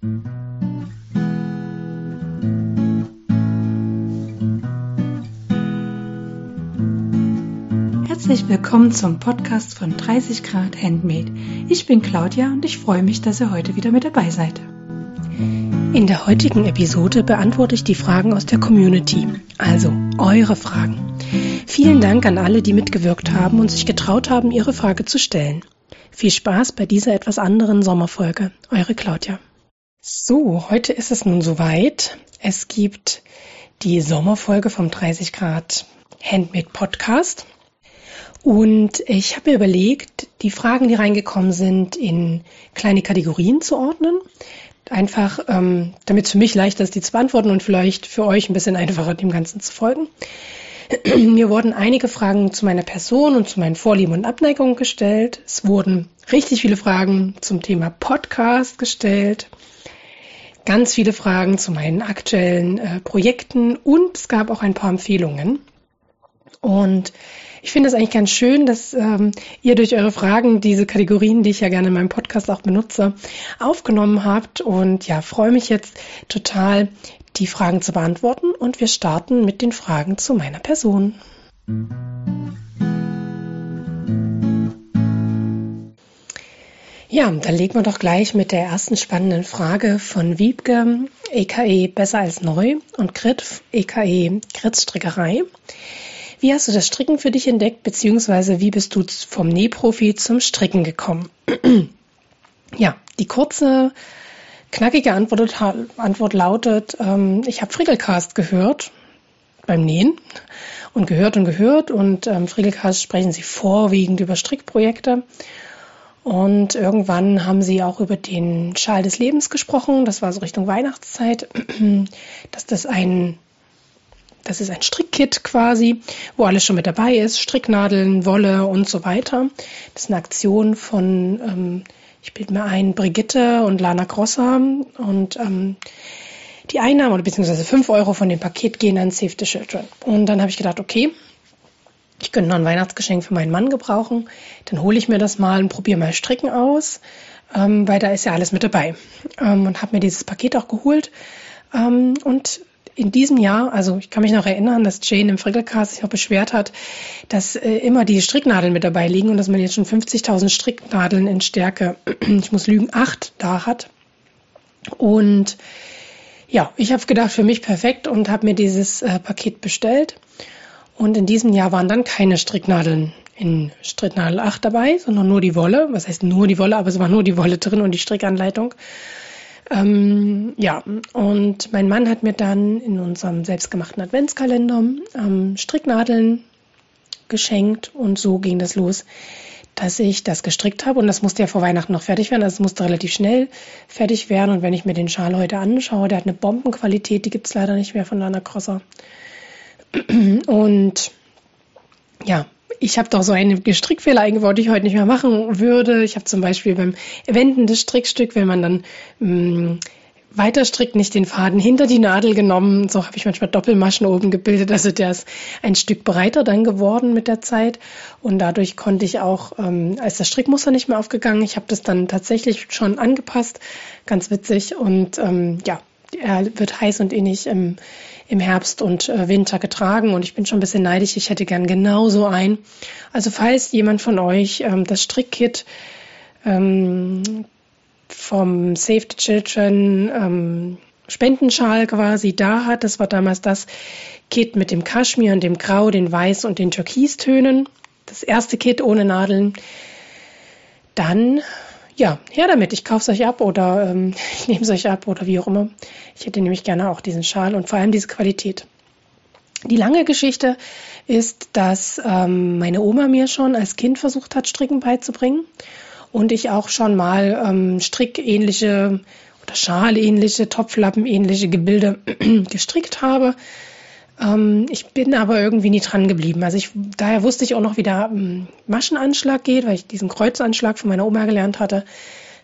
Herzlich willkommen zum Podcast von 30 Grad Handmade. Ich bin Claudia und ich freue mich, dass ihr heute wieder mit dabei seid. In der heutigen Episode beantworte ich die Fragen aus der Community, also eure Fragen. Vielen Dank an alle, die mitgewirkt haben und sich getraut haben, ihre Frage zu stellen. Viel Spaß bei dieser etwas anderen Sommerfolge. Eure Claudia. So, heute ist es nun soweit. Es gibt die Sommerfolge vom 30 Grad Handmade Podcast. Und ich habe mir überlegt, die Fragen, die reingekommen sind, in kleine Kategorien zu ordnen. Einfach, ähm, damit es für mich leichter ist, die zu beantworten und vielleicht für euch ein bisschen einfacher, dem Ganzen zu folgen. Mir wurden einige Fragen zu meiner Person und zu meinen Vorlieben und Abneigungen gestellt. Es wurden richtig viele Fragen zum Thema Podcast gestellt. Ganz viele Fragen zu meinen aktuellen äh, Projekten und es gab auch ein paar Empfehlungen. Und ich finde es eigentlich ganz schön, dass ähm, ihr durch eure Fragen diese Kategorien, die ich ja gerne in meinem Podcast auch benutze, aufgenommen habt. Und ja, freue mich jetzt total, die Fragen zu beantworten. Und wir starten mit den Fragen zu meiner Person. Ja, dann legen wir doch gleich mit der ersten spannenden Frage von Wiebke, EKE Besser als Neu und Grit, EKE Gritz-Strickerei. Wie hast du das Stricken für dich entdeckt, beziehungsweise wie bist du vom Nähprofi zum Stricken gekommen? ja, die kurze, knackige Antwort, Antwort lautet, ähm, ich habe Frickelcast gehört beim Nähen und gehört und gehört und ähm, Frickelcast sprechen sie vorwiegend über Strickprojekte. Und irgendwann haben sie auch über den Schal des Lebens gesprochen. Das war so Richtung Weihnachtszeit, dass das ein das ist ein Strickkit quasi, wo alles schon mit dabei ist. Stricknadeln, Wolle und so weiter. Das ist eine Aktion von, ähm, ich bilde mir ein, Brigitte und Lana Grosser. Und ähm, die Einnahmen oder beziehungsweise 5 Euro von dem Paket gehen an Save the Children. Und dann habe ich gedacht, okay, ich könnte noch ein Weihnachtsgeschenk für meinen Mann gebrauchen. Dann hole ich mir das mal und probiere mal Stricken aus, ähm, weil da ist ja alles mit dabei. Ähm, und habe mir dieses Paket auch geholt. Ähm, und in diesem Jahr, also ich kann mich noch erinnern, dass Jane im Frickelcast sich auch beschwert hat, dass äh, immer die Stricknadeln mit dabei liegen und dass man jetzt schon 50.000 Stricknadeln in Stärke, ich muss lügen, acht da hat. Und ja, ich habe gedacht, für mich perfekt und habe mir dieses äh, Paket bestellt. Und in diesem Jahr waren dann keine Stricknadeln in Stricknadel 8 dabei, sondern nur die Wolle. Was heißt nur die Wolle, aber es war nur die Wolle drin und die Strickanleitung. Ähm, ja, und mein Mann hat mir dann in unserem selbstgemachten Adventskalender ähm, Stricknadeln geschenkt und so ging das los, dass ich das gestrickt habe und das musste ja vor Weihnachten noch fertig werden, also es musste relativ schnell fertig werden und wenn ich mir den Schal heute anschaue, der hat eine Bombenqualität, die gibt's leider nicht mehr von Lana Crosser. Und ja, ich habe doch so einen Strickfehler eingebaut, den ich heute nicht mehr machen würde. Ich habe zum Beispiel beim Wenden des Strickstück, wenn man dann mh, mm, weiter strickt, nicht den Faden hinter die Nadel genommen. So habe ich manchmal Doppelmaschen oben gebildet. Also der ist ein Stück breiter dann geworden mit der Zeit. Und dadurch konnte ich auch, ähm, als das Strickmuster nicht mehr aufgegangen, ich habe das dann tatsächlich schon angepasst. Ganz witzig. Und ähm, ja, er wird heiß und innig im, im Herbst und äh, Winter getragen und ich bin schon ein bisschen neidisch. Ich hätte gern genauso ein. Also falls jemand von euch ähm, das Strickkit ähm, vom Save the Children ähm, Spendenschal quasi da hat, das war damals das Kit mit dem Kaschmir und dem Grau, den Weiß und den Türkistönen. Das erste Kit ohne Nadeln. Dann ja, her damit. Ich kaufe es euch ab oder ähm, ich nehme es euch ab oder wie auch immer. Ich hätte nämlich gerne auch diesen Schal und vor allem diese Qualität. Die lange Geschichte ist, dass ähm, meine Oma mir schon als Kind versucht hat, Stricken beizubringen und ich auch schon mal ähm, strickähnliche oder schalähnliche, topflappenähnliche Gebilde gestrickt habe. Ähm, ich bin aber irgendwie nie dran geblieben. Also ich, daher wusste ich auch noch, wie der ähm, Maschenanschlag geht, weil ich diesen Kreuzanschlag von meiner Oma gelernt hatte.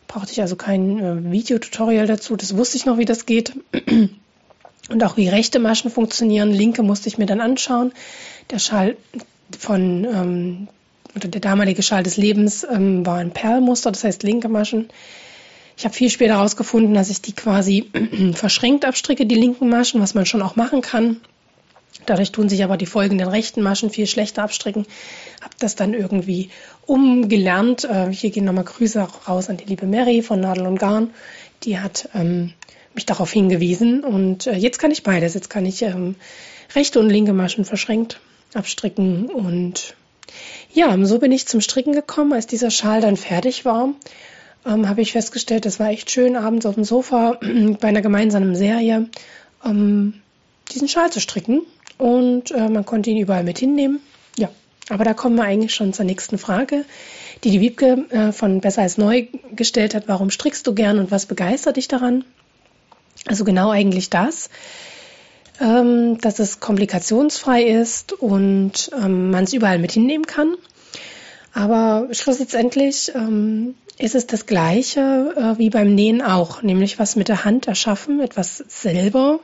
Brauchte ich also kein äh, Videotutorial dazu. Das wusste ich noch, wie das geht. Und auch wie rechte Maschen funktionieren. Linke musste ich mir dann anschauen. Der Schal von, ähm, oder der damalige Schal des Lebens ähm, war ein Perlmuster, das heißt linke Maschen. Ich habe viel später herausgefunden, dass ich die quasi verschränkt abstricke, die linken Maschen, was man schon auch machen kann. Dadurch tun sich aber die folgenden rechten Maschen viel schlechter abstricken. Habe das dann irgendwie umgelernt. Äh, hier gehen nochmal Grüße raus an die liebe Mary von Nadel und Garn. Die hat ähm, mich darauf hingewiesen und äh, jetzt kann ich beides. Jetzt kann ich ähm, rechte und linke Maschen verschränkt abstricken und ja, so bin ich zum Stricken gekommen. Als dieser Schal dann fertig war, ähm, habe ich festgestellt, das war echt schön, abends auf dem Sofa bei einer gemeinsamen Serie ähm, diesen Schal zu stricken. Und äh, man konnte ihn überall mit hinnehmen. Ja, aber da kommen wir eigentlich schon zur nächsten Frage, die die Wiebke äh, von Besser als Neu gestellt hat. Warum strickst du gern und was begeistert dich daran? Also genau eigentlich das, ähm, dass es komplikationsfrei ist und ähm, man es überall mit hinnehmen kann. Aber schlussendlich ähm, ist es das Gleiche äh, wie beim Nähen auch, nämlich was mit der Hand erschaffen, etwas selber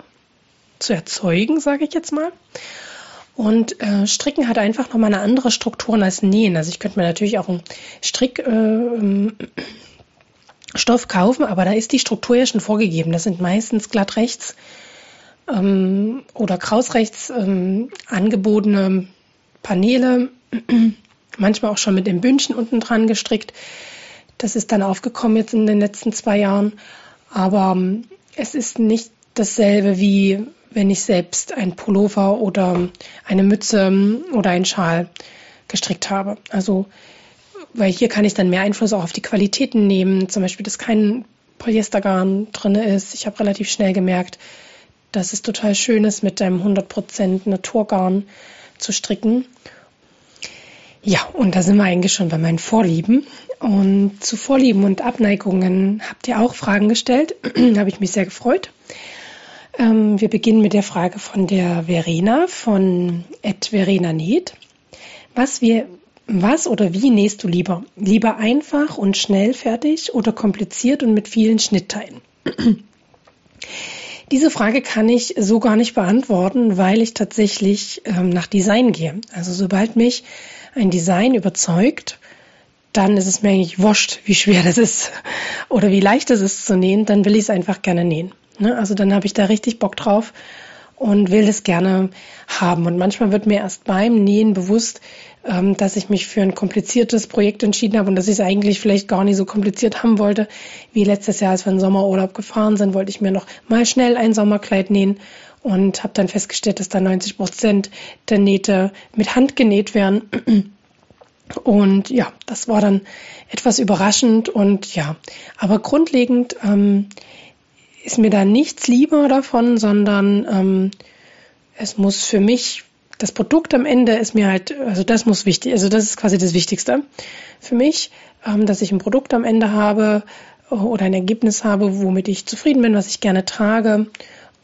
zu erzeugen, sage ich jetzt mal. Und äh, Stricken hat einfach nochmal eine andere Struktur als Nähen. Also ich könnte mir natürlich auch einen Strickstoff äh, kaufen, aber da ist die Struktur ja schon vorgegeben. Das sind meistens glatt rechts ähm, oder krausrechts ähm, angebotene Paneele, manchmal auch schon mit dem Bündchen unten dran gestrickt. Das ist dann aufgekommen jetzt in den letzten zwei Jahren. Aber ähm, es ist nicht dasselbe wie wenn ich selbst ein Pullover oder eine Mütze ähm, oder einen Schal gestrickt habe. Also, weil hier kann ich dann mehr Einfluss auch auf die Qualitäten nehmen. Zum Beispiel, dass kein Polyestergarn drin ist. Ich habe relativ schnell gemerkt, dass es total schön ist, mit einem 100% Naturgarn zu stricken. Ja, und da sind wir eigentlich schon bei meinen Vorlieben. Und zu Vorlieben und Abneigungen habt ihr auch Fragen gestellt. da habe ich mich sehr gefreut. Ähm, wir beginnen mit der Frage von der Verena von Ed Verena Näht. Was wir was oder wie nähst du lieber? Lieber einfach und schnell fertig oder kompliziert und mit vielen Schnittteilen? Diese Frage kann ich so gar nicht beantworten, weil ich tatsächlich ähm, nach Design gehe. Also sobald mich ein Design überzeugt, dann ist es mir eigentlich wurscht, wie schwer das ist oder wie leicht es ist zu nähen, dann will ich es einfach gerne nähen. Ne? Also dann habe ich da richtig Bock drauf und will das gerne haben. Und manchmal wird mir erst beim Nähen bewusst, ähm, dass ich mich für ein kompliziertes Projekt entschieden habe und dass ich es eigentlich vielleicht gar nicht so kompliziert haben wollte. Wie letztes Jahr, als wir in Sommerurlaub gefahren sind, wollte ich mir noch mal schnell ein Sommerkleid nähen und habe dann festgestellt, dass da 90 Prozent der Nähte mit Hand genäht werden. Und ja, das war dann etwas überraschend und ja, aber grundlegend ähm, ist mir da nichts lieber davon, sondern ähm, es muss für mich, das Produkt am Ende ist mir halt, also das muss wichtig, also das ist quasi das Wichtigste für mich, ähm, dass ich ein Produkt am Ende habe oder ein Ergebnis habe, womit ich zufrieden bin, was ich gerne trage.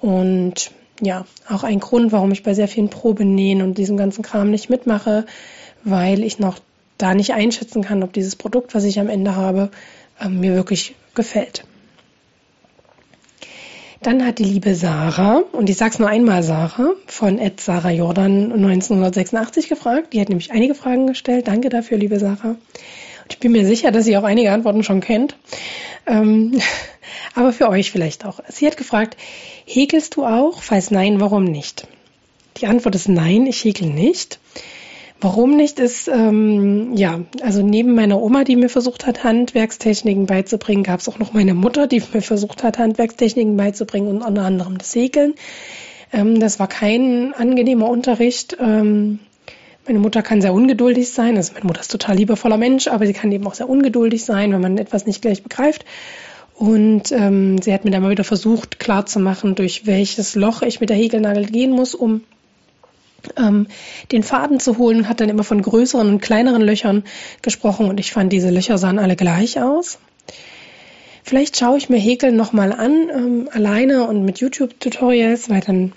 Und ja, auch ein Grund, warum ich bei sehr vielen Probenähen und diesem ganzen Kram nicht mitmache, weil ich noch da nicht einschätzen kann, ob dieses Produkt, was ich am Ende habe, ähm, mir wirklich gefällt. Dann hat die liebe Sarah, und ich sag's nur einmal Sarah, von Ed Sarah Jordan 1986 gefragt. Die hat nämlich einige Fragen gestellt. Danke dafür, liebe Sarah. Und ich bin mir sicher, dass sie auch einige Antworten schon kennt. Ähm, aber für euch vielleicht auch. Sie hat gefragt, häkelst du auch? Falls nein, warum nicht? Die Antwort ist nein, ich häkel nicht. Warum nicht ist, ähm, ja, also neben meiner Oma, die mir versucht hat, Handwerkstechniken beizubringen, gab es auch noch meine Mutter, die mir versucht hat, Handwerkstechniken beizubringen und unter anderem das Segeln. Ähm, das war kein angenehmer Unterricht. Ähm, meine Mutter kann sehr ungeduldig sein. Also meine Mutter ist total liebevoller Mensch, aber sie kann eben auch sehr ungeduldig sein, wenn man etwas nicht gleich begreift. Und ähm, sie hat mir dann mal wieder versucht klarzumachen, durch welches Loch ich mit der Häkelnadel gehen muss, um ähm, den Faden zu holen und hat dann immer von größeren und kleineren Löchern gesprochen und ich fand, diese Löcher sahen alle gleich aus. Vielleicht schaue ich mir Häkeln nochmal an, ähm, alleine und mit YouTube-Tutorials, weil dann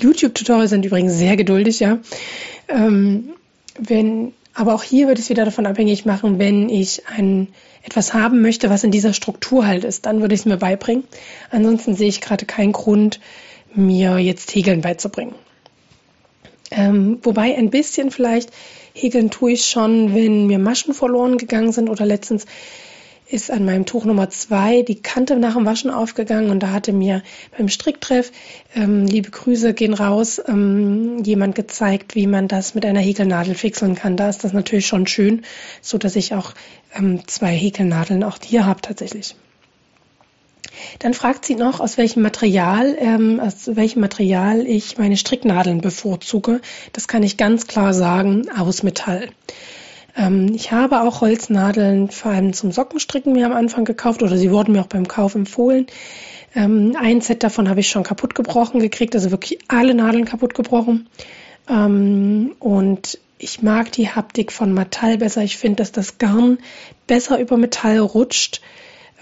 YouTube-Tutorials sind übrigens sehr geduldig, ja. Ähm, wenn, aber auch hier würde ich es wieder davon abhängig machen, wenn ich ein, etwas haben möchte, was in dieser Struktur halt ist, dann würde ich es mir beibringen. Ansonsten sehe ich gerade keinen Grund, mir jetzt Häkeln beizubringen. Ähm, wobei ein bisschen vielleicht häkeln tue ich schon, wenn mir Maschen verloren gegangen sind oder letztens ist an meinem Tuch Nummer zwei die Kante nach dem Waschen aufgegangen und da hatte mir beim Stricktreff, ähm, liebe Grüße gehen raus, ähm, jemand gezeigt, wie man das mit einer Häkelnadel fixeln kann. Da ist das natürlich schon schön, so dass ich auch ähm, zwei Häkelnadeln auch hier habe tatsächlich. Dann fragt sie noch, aus welchem Material, ähm, aus welchem Material ich meine Stricknadeln bevorzuge. Das kann ich ganz klar sagen, aus Metall. Ähm, ich habe auch Holznadeln vor allem zum Sockenstricken mir am Anfang gekauft oder sie wurden mir auch beim Kauf empfohlen. Ähm, ein Set davon habe ich schon kaputt gebrochen gekriegt, also wirklich alle Nadeln kaputt gebrochen. Ähm, und ich mag die Haptik von Metall besser. Ich finde, dass das Garn besser über Metall rutscht.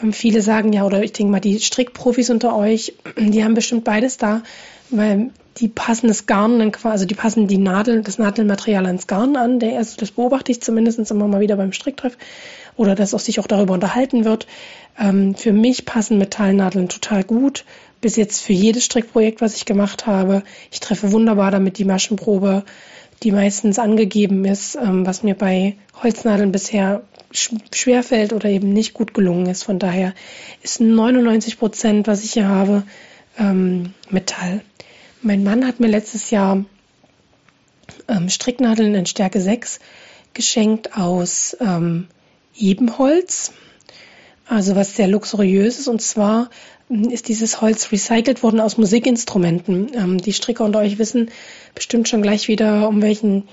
Ähm, viele sagen ja, oder ich denke mal, die Strickprofis unter euch, die haben bestimmt beides da, weil die passen das Garn dann quasi, also die passen die Nadel, das Nadelmaterial ans Garn an. Der, also das beobachte ich zumindest immer mal wieder beim Stricktreff oder dass auch sich auch darüber unterhalten wird. Ähm, für mich passen Metallnadeln total gut. Bis jetzt für jedes Strickprojekt, was ich gemacht habe. Ich treffe wunderbar damit die Maschenprobe, die meistens angegeben ist, ähm, was mir bei Holznadeln bisher schwerfällt oder eben nicht gut gelungen ist. Von daher ist 99 Prozent, was ich hier habe, ähm, Metall. Mein Mann hat mir letztes Jahr ähm, Stricknadeln in Stärke 6 geschenkt aus Ebenholz. Also was sehr luxuriös ist. Und zwar ist dieses Holz recycelt worden aus Musikinstrumenten. Ähm, die Stricker unter euch wissen bestimmt schon gleich wieder, um welchen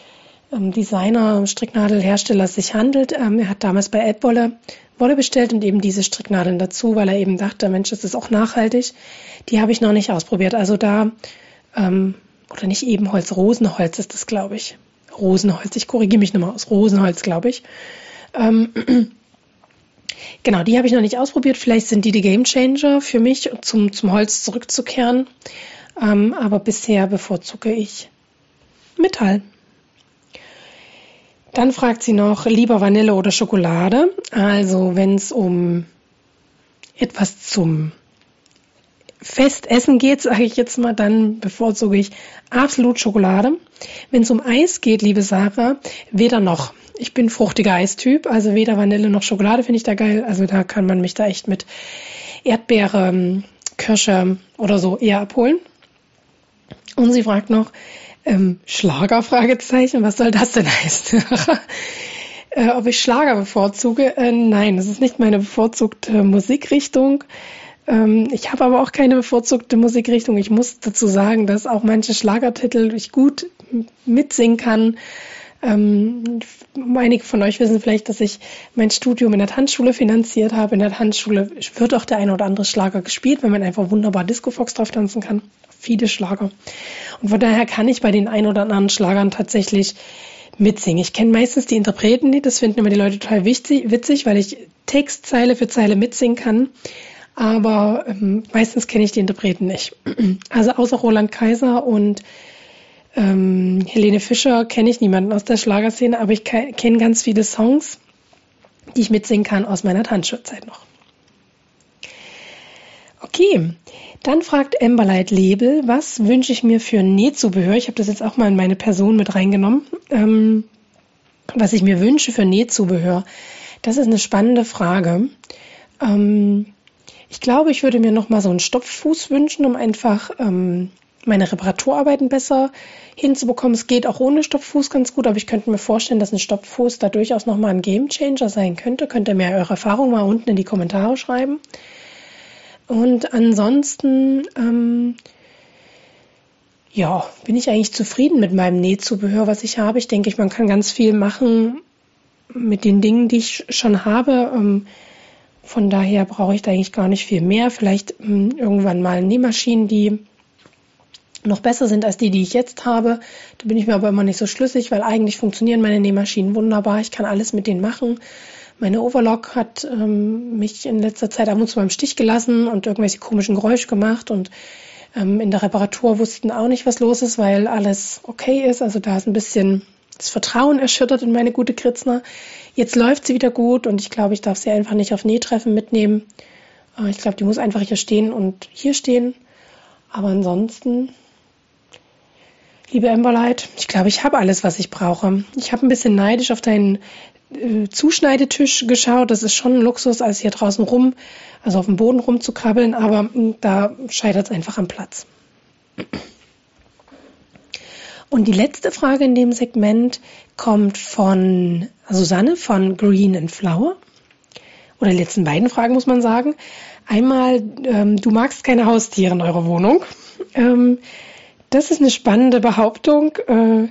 ähm, Designer, Stricknadelhersteller es sich handelt. Ähm, er hat damals bei Edwolle Wolle bestellt und eben diese Stricknadeln dazu, weil er eben dachte, Mensch, das ist auch nachhaltig. Die habe ich noch nicht ausprobiert. Also da, ähm, oder nicht Ebenholz, Rosenholz ist das, glaube ich. Rosenholz, ich korrigiere mich nochmal aus, Rosenholz, glaube ich. Genau, die habe ich noch nicht ausprobiert. Vielleicht sind die die Game Changer für mich, zum, zum Holz zurückzukehren. Ähm, aber bisher bevorzuge ich Metall. Dann fragt sie noch, lieber Vanille oder Schokolade? Also wenn es um etwas zum Festessen geht, sage ich jetzt mal, dann bevorzuge ich absolut Schokolade. Wenn es um Eis geht, liebe Sarah, weder noch. Ich bin fruchtiger Eistyp, also weder Vanille noch Schokolade finde ich da geil. Also da kann man mich da echt mit Erdbeere, Kirsche oder so eher abholen. Und sie fragt noch, ähm, Schlager? Fragezeichen. Was soll das denn heißen? äh, ob ich Schlager bevorzuge? Äh, nein, das ist nicht meine bevorzugte Musikrichtung. Ähm, ich habe aber auch keine bevorzugte Musikrichtung. Ich muss dazu sagen, dass auch manche Schlagertitel ich gut mitsingen kann. Ähm, einige von euch wissen vielleicht, dass ich mein Studium in der Tanzschule finanziert habe. In der Tanzschule wird auch der eine oder andere Schlager gespielt, wenn man einfach wunderbar Disco Fox drauf tanzen kann. Viele Schlager. Und von daher kann ich bei den ein oder anderen Schlagern tatsächlich mitsingen. Ich kenne meistens die Interpreten nicht, das finden immer die Leute total wichtig, witzig, weil ich Textzeile für Zeile mitsingen kann. Aber ähm, meistens kenne ich die Interpreten nicht. Also außer Roland Kaiser und ähm, Helene Fischer kenne ich niemanden aus der Schlagerszene, aber ich kenne ganz viele Songs, die ich mitsingen kann aus meiner Tanzschulzeit noch. Okay, dann fragt Emberlight Label, was wünsche ich mir für Nähzubehör? Ich habe das jetzt auch mal in meine Person mit reingenommen. Ähm, was ich mir wünsche für Nähzubehör, das ist eine spannende Frage. Ähm, ich glaube, ich würde mir noch mal so einen Stopffuß wünschen, um einfach ähm, meine Reparaturarbeiten besser hinzubekommen. Es geht auch ohne Stopffuß ganz gut, aber ich könnte mir vorstellen, dass ein Stopffuß da durchaus nochmal ein Gamechanger sein könnte. Könnt ihr mir eure Erfahrung mal unten in die Kommentare schreiben. Und ansonsten, ähm, ja, bin ich eigentlich zufrieden mit meinem Nähzubehör, was ich habe. Ich denke, man kann ganz viel machen mit den Dingen, die ich schon habe. Ähm, von daher brauche ich da eigentlich gar nicht viel mehr. Vielleicht ähm, irgendwann mal Nähmaschinen, die noch besser sind als die, die ich jetzt habe. Da bin ich mir aber immer nicht so schlüssig, weil eigentlich funktionieren meine Nähmaschinen wunderbar. Ich kann alles mit denen machen. Meine Overlock hat ähm, mich in letzter Zeit ab und zu beim Stich gelassen und irgendwelche komischen Geräusche gemacht und ähm, in der Reparatur wussten auch nicht, was los ist, weil alles okay ist. Also da ist ein bisschen das Vertrauen erschüttert in meine gute Kritzner. Jetzt läuft sie wieder gut und ich glaube, ich darf sie einfach nicht auf Nähtreffen mitnehmen. Äh, ich glaube, die muss einfach hier stehen und hier stehen. Aber ansonsten Liebe Emberlight, ich glaube, ich habe alles, was ich brauche. Ich habe ein bisschen neidisch auf deinen äh, Zuschneidetisch geschaut. Das ist schon ein Luxus, als hier draußen rum, also auf dem Boden rumzukrabbeln, aber hm, da scheitert es einfach am Platz. Und die letzte Frage in dem Segment kommt von Susanne von Green and Flower. Oder die letzten beiden Fragen muss man sagen. Einmal, ähm, du magst keine Haustiere in eurer Wohnung. Ähm, das ist eine spannende Behauptung. Äh,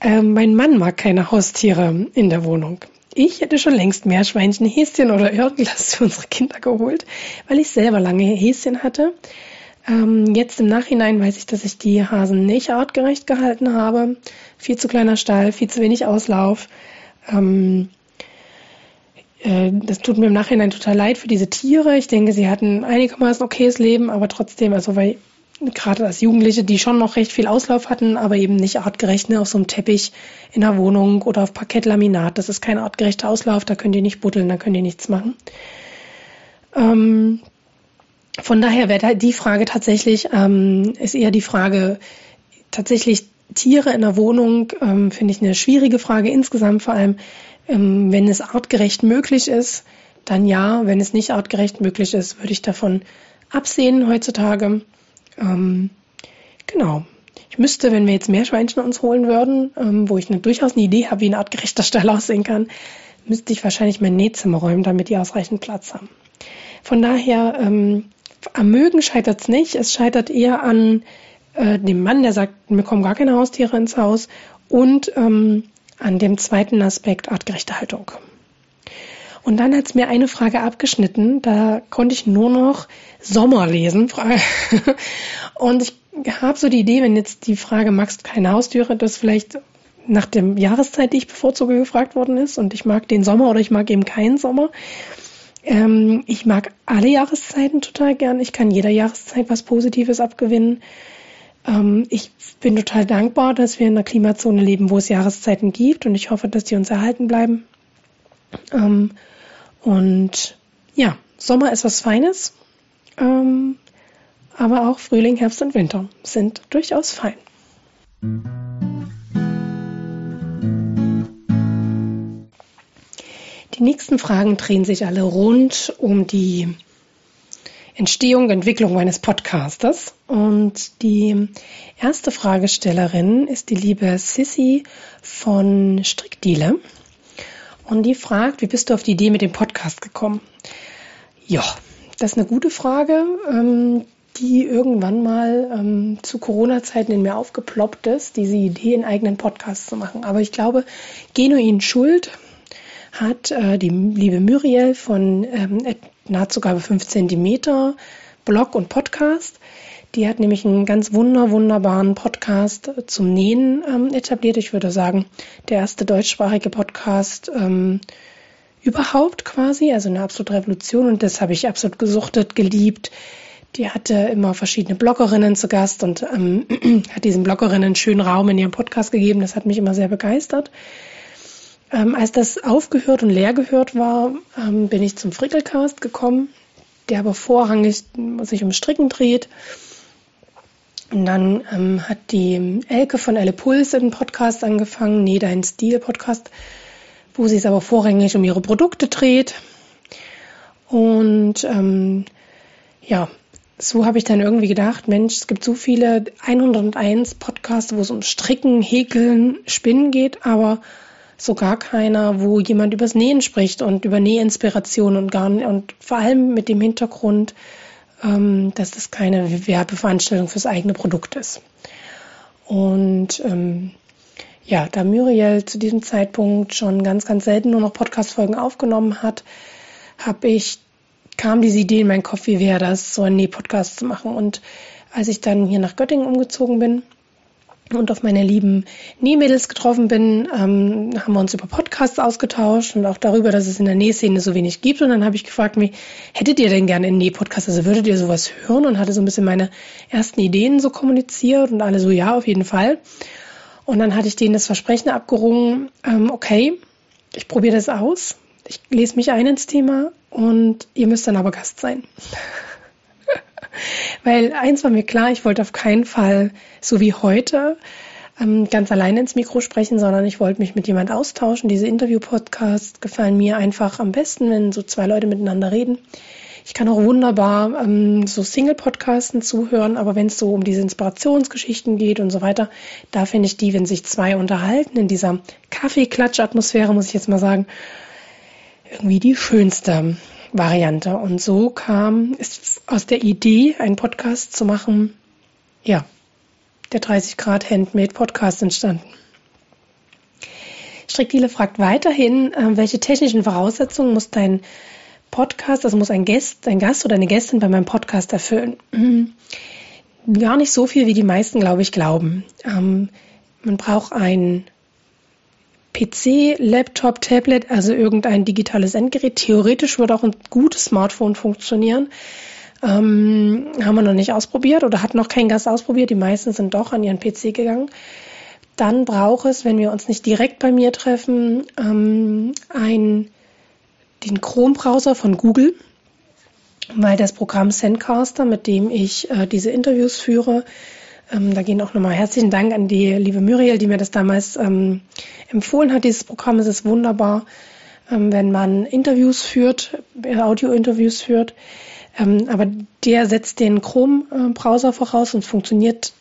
äh, mein Mann mag keine Haustiere in der Wohnung. Ich hätte schon längst mehr Schweinchen, Häschen oder irgendwas für unsere Kinder geholt, weil ich selber lange Häschen hatte. Ähm, jetzt im Nachhinein weiß ich, dass ich die Hasen nicht artgerecht gehalten habe. Viel zu kleiner Stall, viel zu wenig Auslauf. Ähm, äh, das tut mir im Nachhinein total leid für diese Tiere. Ich denke, sie hatten einigermaßen okayes Leben, aber trotzdem, also weil gerade als Jugendliche, die schon noch recht viel Auslauf hatten, aber eben nicht artgerecht ne, auf so einem Teppich in der Wohnung oder auf Parkettlaminat. Das ist kein artgerechter Auslauf, da könnt ihr nicht buddeln, da könnt ihr nichts machen. Ähm, von daher wäre die Frage tatsächlich, ähm, ist eher die Frage, tatsächlich Tiere in der Wohnung, ähm, finde ich eine schwierige Frage insgesamt, vor allem, ähm, wenn es artgerecht möglich ist, dann ja, wenn es nicht artgerecht möglich ist, würde ich davon absehen heutzutage. Ähm, genau. Ich müsste, wenn wir jetzt mehr Schweinchen uns holen würden, ähm, wo ich eine, durchaus eine Idee habe, wie eine artgerechter Stall aussehen kann, müsste ich wahrscheinlich mein Nähzimmer räumen, damit die ausreichend Platz haben. Von daher, ähm, am Mögen scheitert es nicht. Es scheitert eher an äh, dem Mann, der sagt, mir kommen gar keine Haustiere ins Haus und ähm, an dem zweiten Aspekt artgerechte Haltung. Und dann hat es mir eine Frage abgeschnitten, da konnte ich nur noch Sommer lesen. Und ich habe so die Idee, wenn jetzt die Frage, magst du keine Haustüre, dass vielleicht nach der Jahreszeit, die ich bevorzuge, gefragt worden ist. Und ich mag den Sommer oder ich mag eben keinen Sommer. Ähm, ich mag alle Jahreszeiten total gern. Ich kann jeder Jahreszeit was Positives abgewinnen. Ähm, ich bin total dankbar, dass wir in einer Klimazone leben, wo es Jahreszeiten gibt. Und ich hoffe, dass die uns erhalten bleiben. Ähm, und ja, Sommer ist was Feines, ähm, aber auch Frühling, Herbst und Winter sind durchaus fein. Die nächsten Fragen drehen sich alle rund um die Entstehung, Entwicklung meines Podcasters. Und die erste Fragestellerin ist die liebe Sissy von Strickdiele. Und die fragt, wie bist du auf die Idee mit dem Podcast gekommen? Ja, das ist eine gute Frage, ähm, die irgendwann mal ähm, zu Corona-Zeiten in mir aufgeploppt ist, diese Idee, einen eigenen Podcast zu machen. Aber ich glaube, genuin Schuld hat äh, die liebe Muriel von ähm, nahezu 5 cm Blog und Podcast die hat nämlich einen ganz wunder, wunderbaren Podcast zum Nähen ähm, etabliert. Ich würde sagen, der erste deutschsprachige Podcast ähm, überhaupt quasi, also eine absolute Revolution. Und das habe ich absolut gesuchtet, geliebt. Die hatte immer verschiedene Bloggerinnen zu Gast und ähm, hat diesen Bloggerinnen schönen Raum in ihrem Podcast gegeben. Das hat mich immer sehr begeistert. Ähm, als das aufgehört und leer gehört war, ähm, bin ich zum Frickelcast gekommen, der aber vorrangig sich um Stricken dreht. Und dann ähm, hat die Elke von Elle Puls einen Podcast angefangen, Nee, dein Stil Podcast, wo sie es aber vorrangig um ihre Produkte dreht. Und ähm, ja, so habe ich dann irgendwie gedacht, Mensch, es gibt so viele 101 Podcasts, wo es um Stricken, Häkeln, Spinnen geht, aber so gar keiner, wo jemand übers Nähen spricht und über Nähinspiration und gar und vor allem mit dem Hintergrund, ähm, dass das keine Werbeveranstaltung fürs eigene Produkt ist. Und ähm, ja, da Muriel zu diesem Zeitpunkt schon ganz, ganz selten nur noch Podcast-Folgen aufgenommen hat, habe ich, kam diese Idee in meinen Kopf, wie wäre das, so einen Näh-Podcast zu machen. Und als ich dann hier nach Göttingen umgezogen bin, und auf meine lieben Nähmädels getroffen bin, ähm, haben wir uns über Podcasts ausgetauscht und auch darüber, dass es in der Nähszene so wenig gibt. Und dann habe ich gefragt, wie hättet ihr denn gerne einen Nähpodcast? Also würdet ihr sowas hören? Und hatte so ein bisschen meine ersten Ideen so kommuniziert und alle so, ja, auf jeden Fall. Und dann hatte ich denen das Versprechen abgerungen, ähm, okay, ich probiere das aus. Ich lese mich ein ins Thema und ihr müsst dann aber Gast sein. Weil eins war mir klar, ich wollte auf keinen Fall, so wie heute, ähm, ganz alleine ins Mikro sprechen, sondern ich wollte mich mit jemand austauschen. Diese Interview-Podcasts gefallen mir einfach am besten, wenn so zwei Leute miteinander reden. Ich kann auch wunderbar ähm, so Single-Podcasten zuhören, aber wenn es so um diese Inspirationsgeschichten geht und so weiter, da finde ich die, wenn sich zwei unterhalten, in dieser Kaffeeklatsch-Atmosphäre, muss ich jetzt mal sagen, irgendwie die schönste Variante. Und so kam es aus der Idee, einen Podcast zu machen, ja, der 30 Grad Handmade Podcast entstanden. Strickdiele fragt weiterhin, äh, welche technischen Voraussetzungen muss dein Podcast, also muss ein Gast, ein Gast oder eine Gästin bei meinem Podcast erfüllen? Gar nicht so viel, wie die meisten, glaube ich, glauben. Ähm, man braucht ein PC, Laptop, Tablet, also irgendein digitales Endgerät. Theoretisch würde auch ein gutes Smartphone funktionieren. Ähm, haben wir noch nicht ausprobiert oder hat noch kein Gast ausprobiert. Die meisten sind doch an ihren PC gegangen. Dann braucht es, wenn wir uns nicht direkt bei mir treffen, ähm, ein, den Chrome-Browser von Google, weil das Programm Sendcaster, mit dem ich äh, diese Interviews führe, ähm, da gehen auch nochmal herzlichen Dank an die liebe Muriel, die mir das damals ähm, empfohlen hat. Dieses Programm es ist wunderbar, ähm, wenn man Interviews führt, äh, Audio-Interviews führt. Ähm, aber der setzt den Chrome-Browser voraus und funktioniert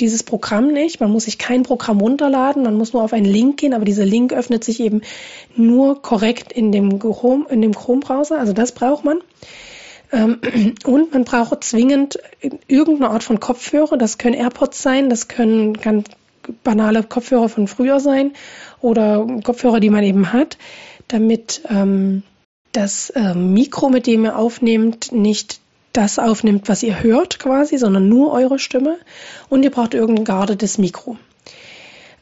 dieses Programm nicht. Man muss sich kein Programm runterladen, man muss nur auf einen Link gehen, aber dieser Link öffnet sich eben nur korrekt in dem Chrome, in dem Chrome-Browser. Also das braucht man. Ähm, und man braucht zwingend irgendeine Art von Kopfhörer. Das können AirPods sein, das können ganz banale Kopfhörer von früher sein oder Kopfhörer, die man eben hat, damit ähm, das ähm, Mikro, mit dem ihr aufnehmt, nicht das aufnimmt, was ihr hört quasi, sondern nur eure Stimme. Und ihr braucht irgendein geartetes Mikro.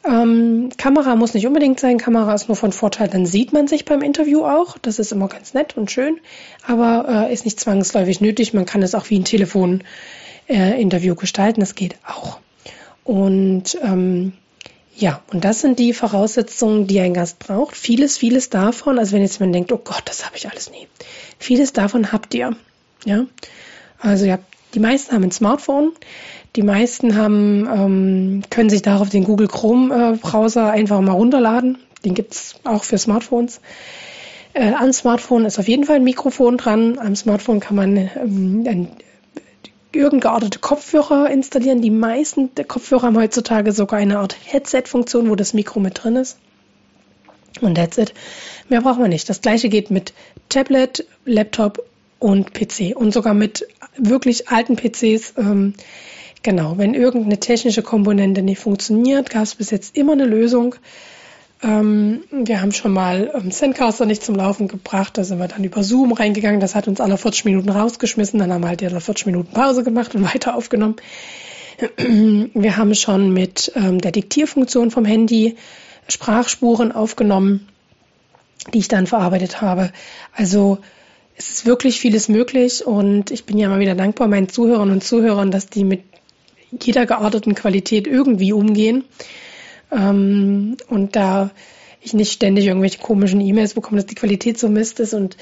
Ähm, Kamera muss nicht unbedingt sein. Kamera ist nur von Vorteil, dann sieht man sich beim Interview auch. Das ist immer ganz nett und schön, aber äh, ist nicht zwangsläufig nötig. Man kann es auch wie ein Telefon-Interview äh, gestalten. Das geht auch. Und ähm, ja, und das sind die Voraussetzungen, die ein Gast braucht. Vieles, vieles davon, also wenn jetzt jemand denkt, oh Gott, das habe ich alles nie. Vieles davon habt ihr. Ja, also ihr habt, die meisten haben ein Smartphone. Die meisten haben, ähm, können sich darauf den Google Chrome äh, Browser einfach mal runterladen. Den gibt's auch für Smartphones. Äh, am Smartphone ist auf jeden Fall ein Mikrofon dran. Am Smartphone kann man ähm, ein, irgendeine geartete Kopfhörer installieren. Die meisten der Kopfhörer haben heutzutage sogar eine Art Headset-Funktion, wo das Mikro mit drin ist. Und it. Mehr braucht man nicht. Das gleiche geht mit Tablet, Laptop und PC und sogar mit wirklich alten PCs. Ähm, Genau, wenn irgendeine technische Komponente nicht funktioniert, gab es bis jetzt immer eine Lösung. Ähm, wir haben schon mal ähm, Sendcaster nicht zum Laufen gebracht, da sind wir dann über Zoom reingegangen, das hat uns alle 40 Minuten rausgeschmissen, dann haben wir halt alle 40 Minuten Pause gemacht und weiter aufgenommen. Wir haben schon mit ähm, der Diktierfunktion vom Handy Sprachspuren aufgenommen, die ich dann verarbeitet habe. Also es ist wirklich vieles möglich und ich bin ja mal wieder dankbar meinen Zuhörern und Zuhörern, dass die mit jeder gearteten Qualität irgendwie umgehen. Ähm, und da ich nicht ständig irgendwelche komischen E-Mails bekomme, dass die Qualität so Mist ist. Und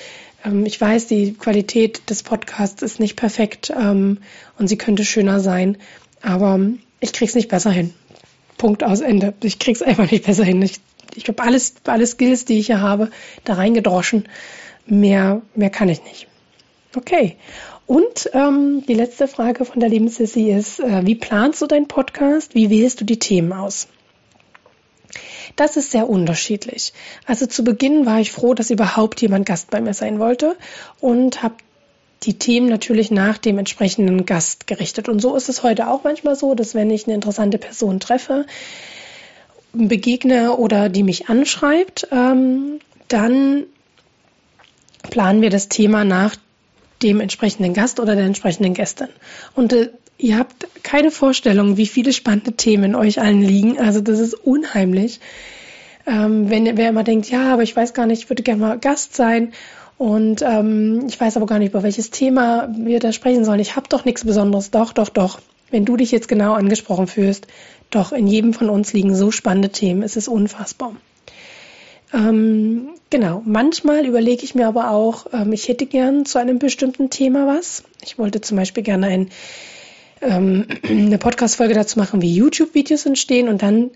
ähm, ich weiß, die Qualität des Podcasts ist nicht perfekt ähm, und sie könnte schöner sein. Aber ich krieg's nicht besser hin. Punkt aus Ende. Ich krieg's einfach nicht besser hin. Ich, ich habe alles, alle Skills, die ich hier habe, da reingedroschen. Mehr, mehr kann ich nicht. Okay. Und ähm, die letzte Frage von der lieben Sissy ist, äh, wie planst du deinen Podcast? Wie wählst du die Themen aus? Das ist sehr unterschiedlich. Also zu Beginn war ich froh, dass überhaupt jemand Gast bei mir sein wollte und habe die Themen natürlich nach dem entsprechenden Gast gerichtet. Und so ist es heute auch manchmal so, dass wenn ich eine interessante Person treffe, begegne oder die mich anschreibt, ähm, dann planen wir das Thema nach dem entsprechenden Gast oder der entsprechenden Gästin. Und äh, ihr habt keine Vorstellung, wie viele spannende Themen euch allen liegen. Also das ist unheimlich. Ähm, wenn wer immer denkt, ja, aber ich weiß gar nicht, ich würde gerne mal Gast sein und ähm, ich weiß aber gar nicht, über welches Thema wir da sprechen sollen. Ich habe doch nichts Besonderes. Doch, doch, doch. Wenn du dich jetzt genau angesprochen fühlst, doch in jedem von uns liegen so spannende Themen. Es ist unfassbar. Ähm, genau, manchmal überlege ich mir aber auch, ähm, ich hätte gern zu einem bestimmten Thema was. Ich wollte zum Beispiel gerne ein ähm, eine Podcast-Folge dazu machen, wie YouTube-Videos entstehen und dann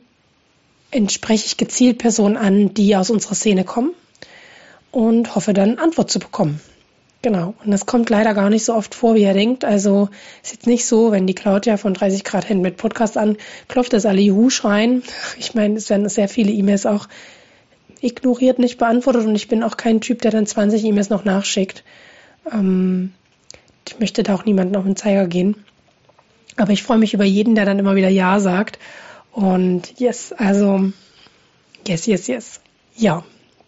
entspreche ich gezielt Personen an, die aus unserer Szene kommen und hoffe dann Antwort zu bekommen. Genau. Und das kommt leider gar nicht so oft vor, wie er denkt. Also ist jetzt nicht so, wenn die Claudia von 30 Grad hin mit Podcast anklopft, dass alle Juhu schreien. Ich meine, es werden sehr viele E-Mails auch ignoriert, nicht beantwortet und ich bin auch kein Typ, der dann 20 E-Mails noch nachschickt. Ähm, ich möchte da auch niemanden auf den Zeiger gehen. Aber ich freue mich über jeden, der dann immer wieder Ja sagt. Und yes, also yes, yes, yes. Ja,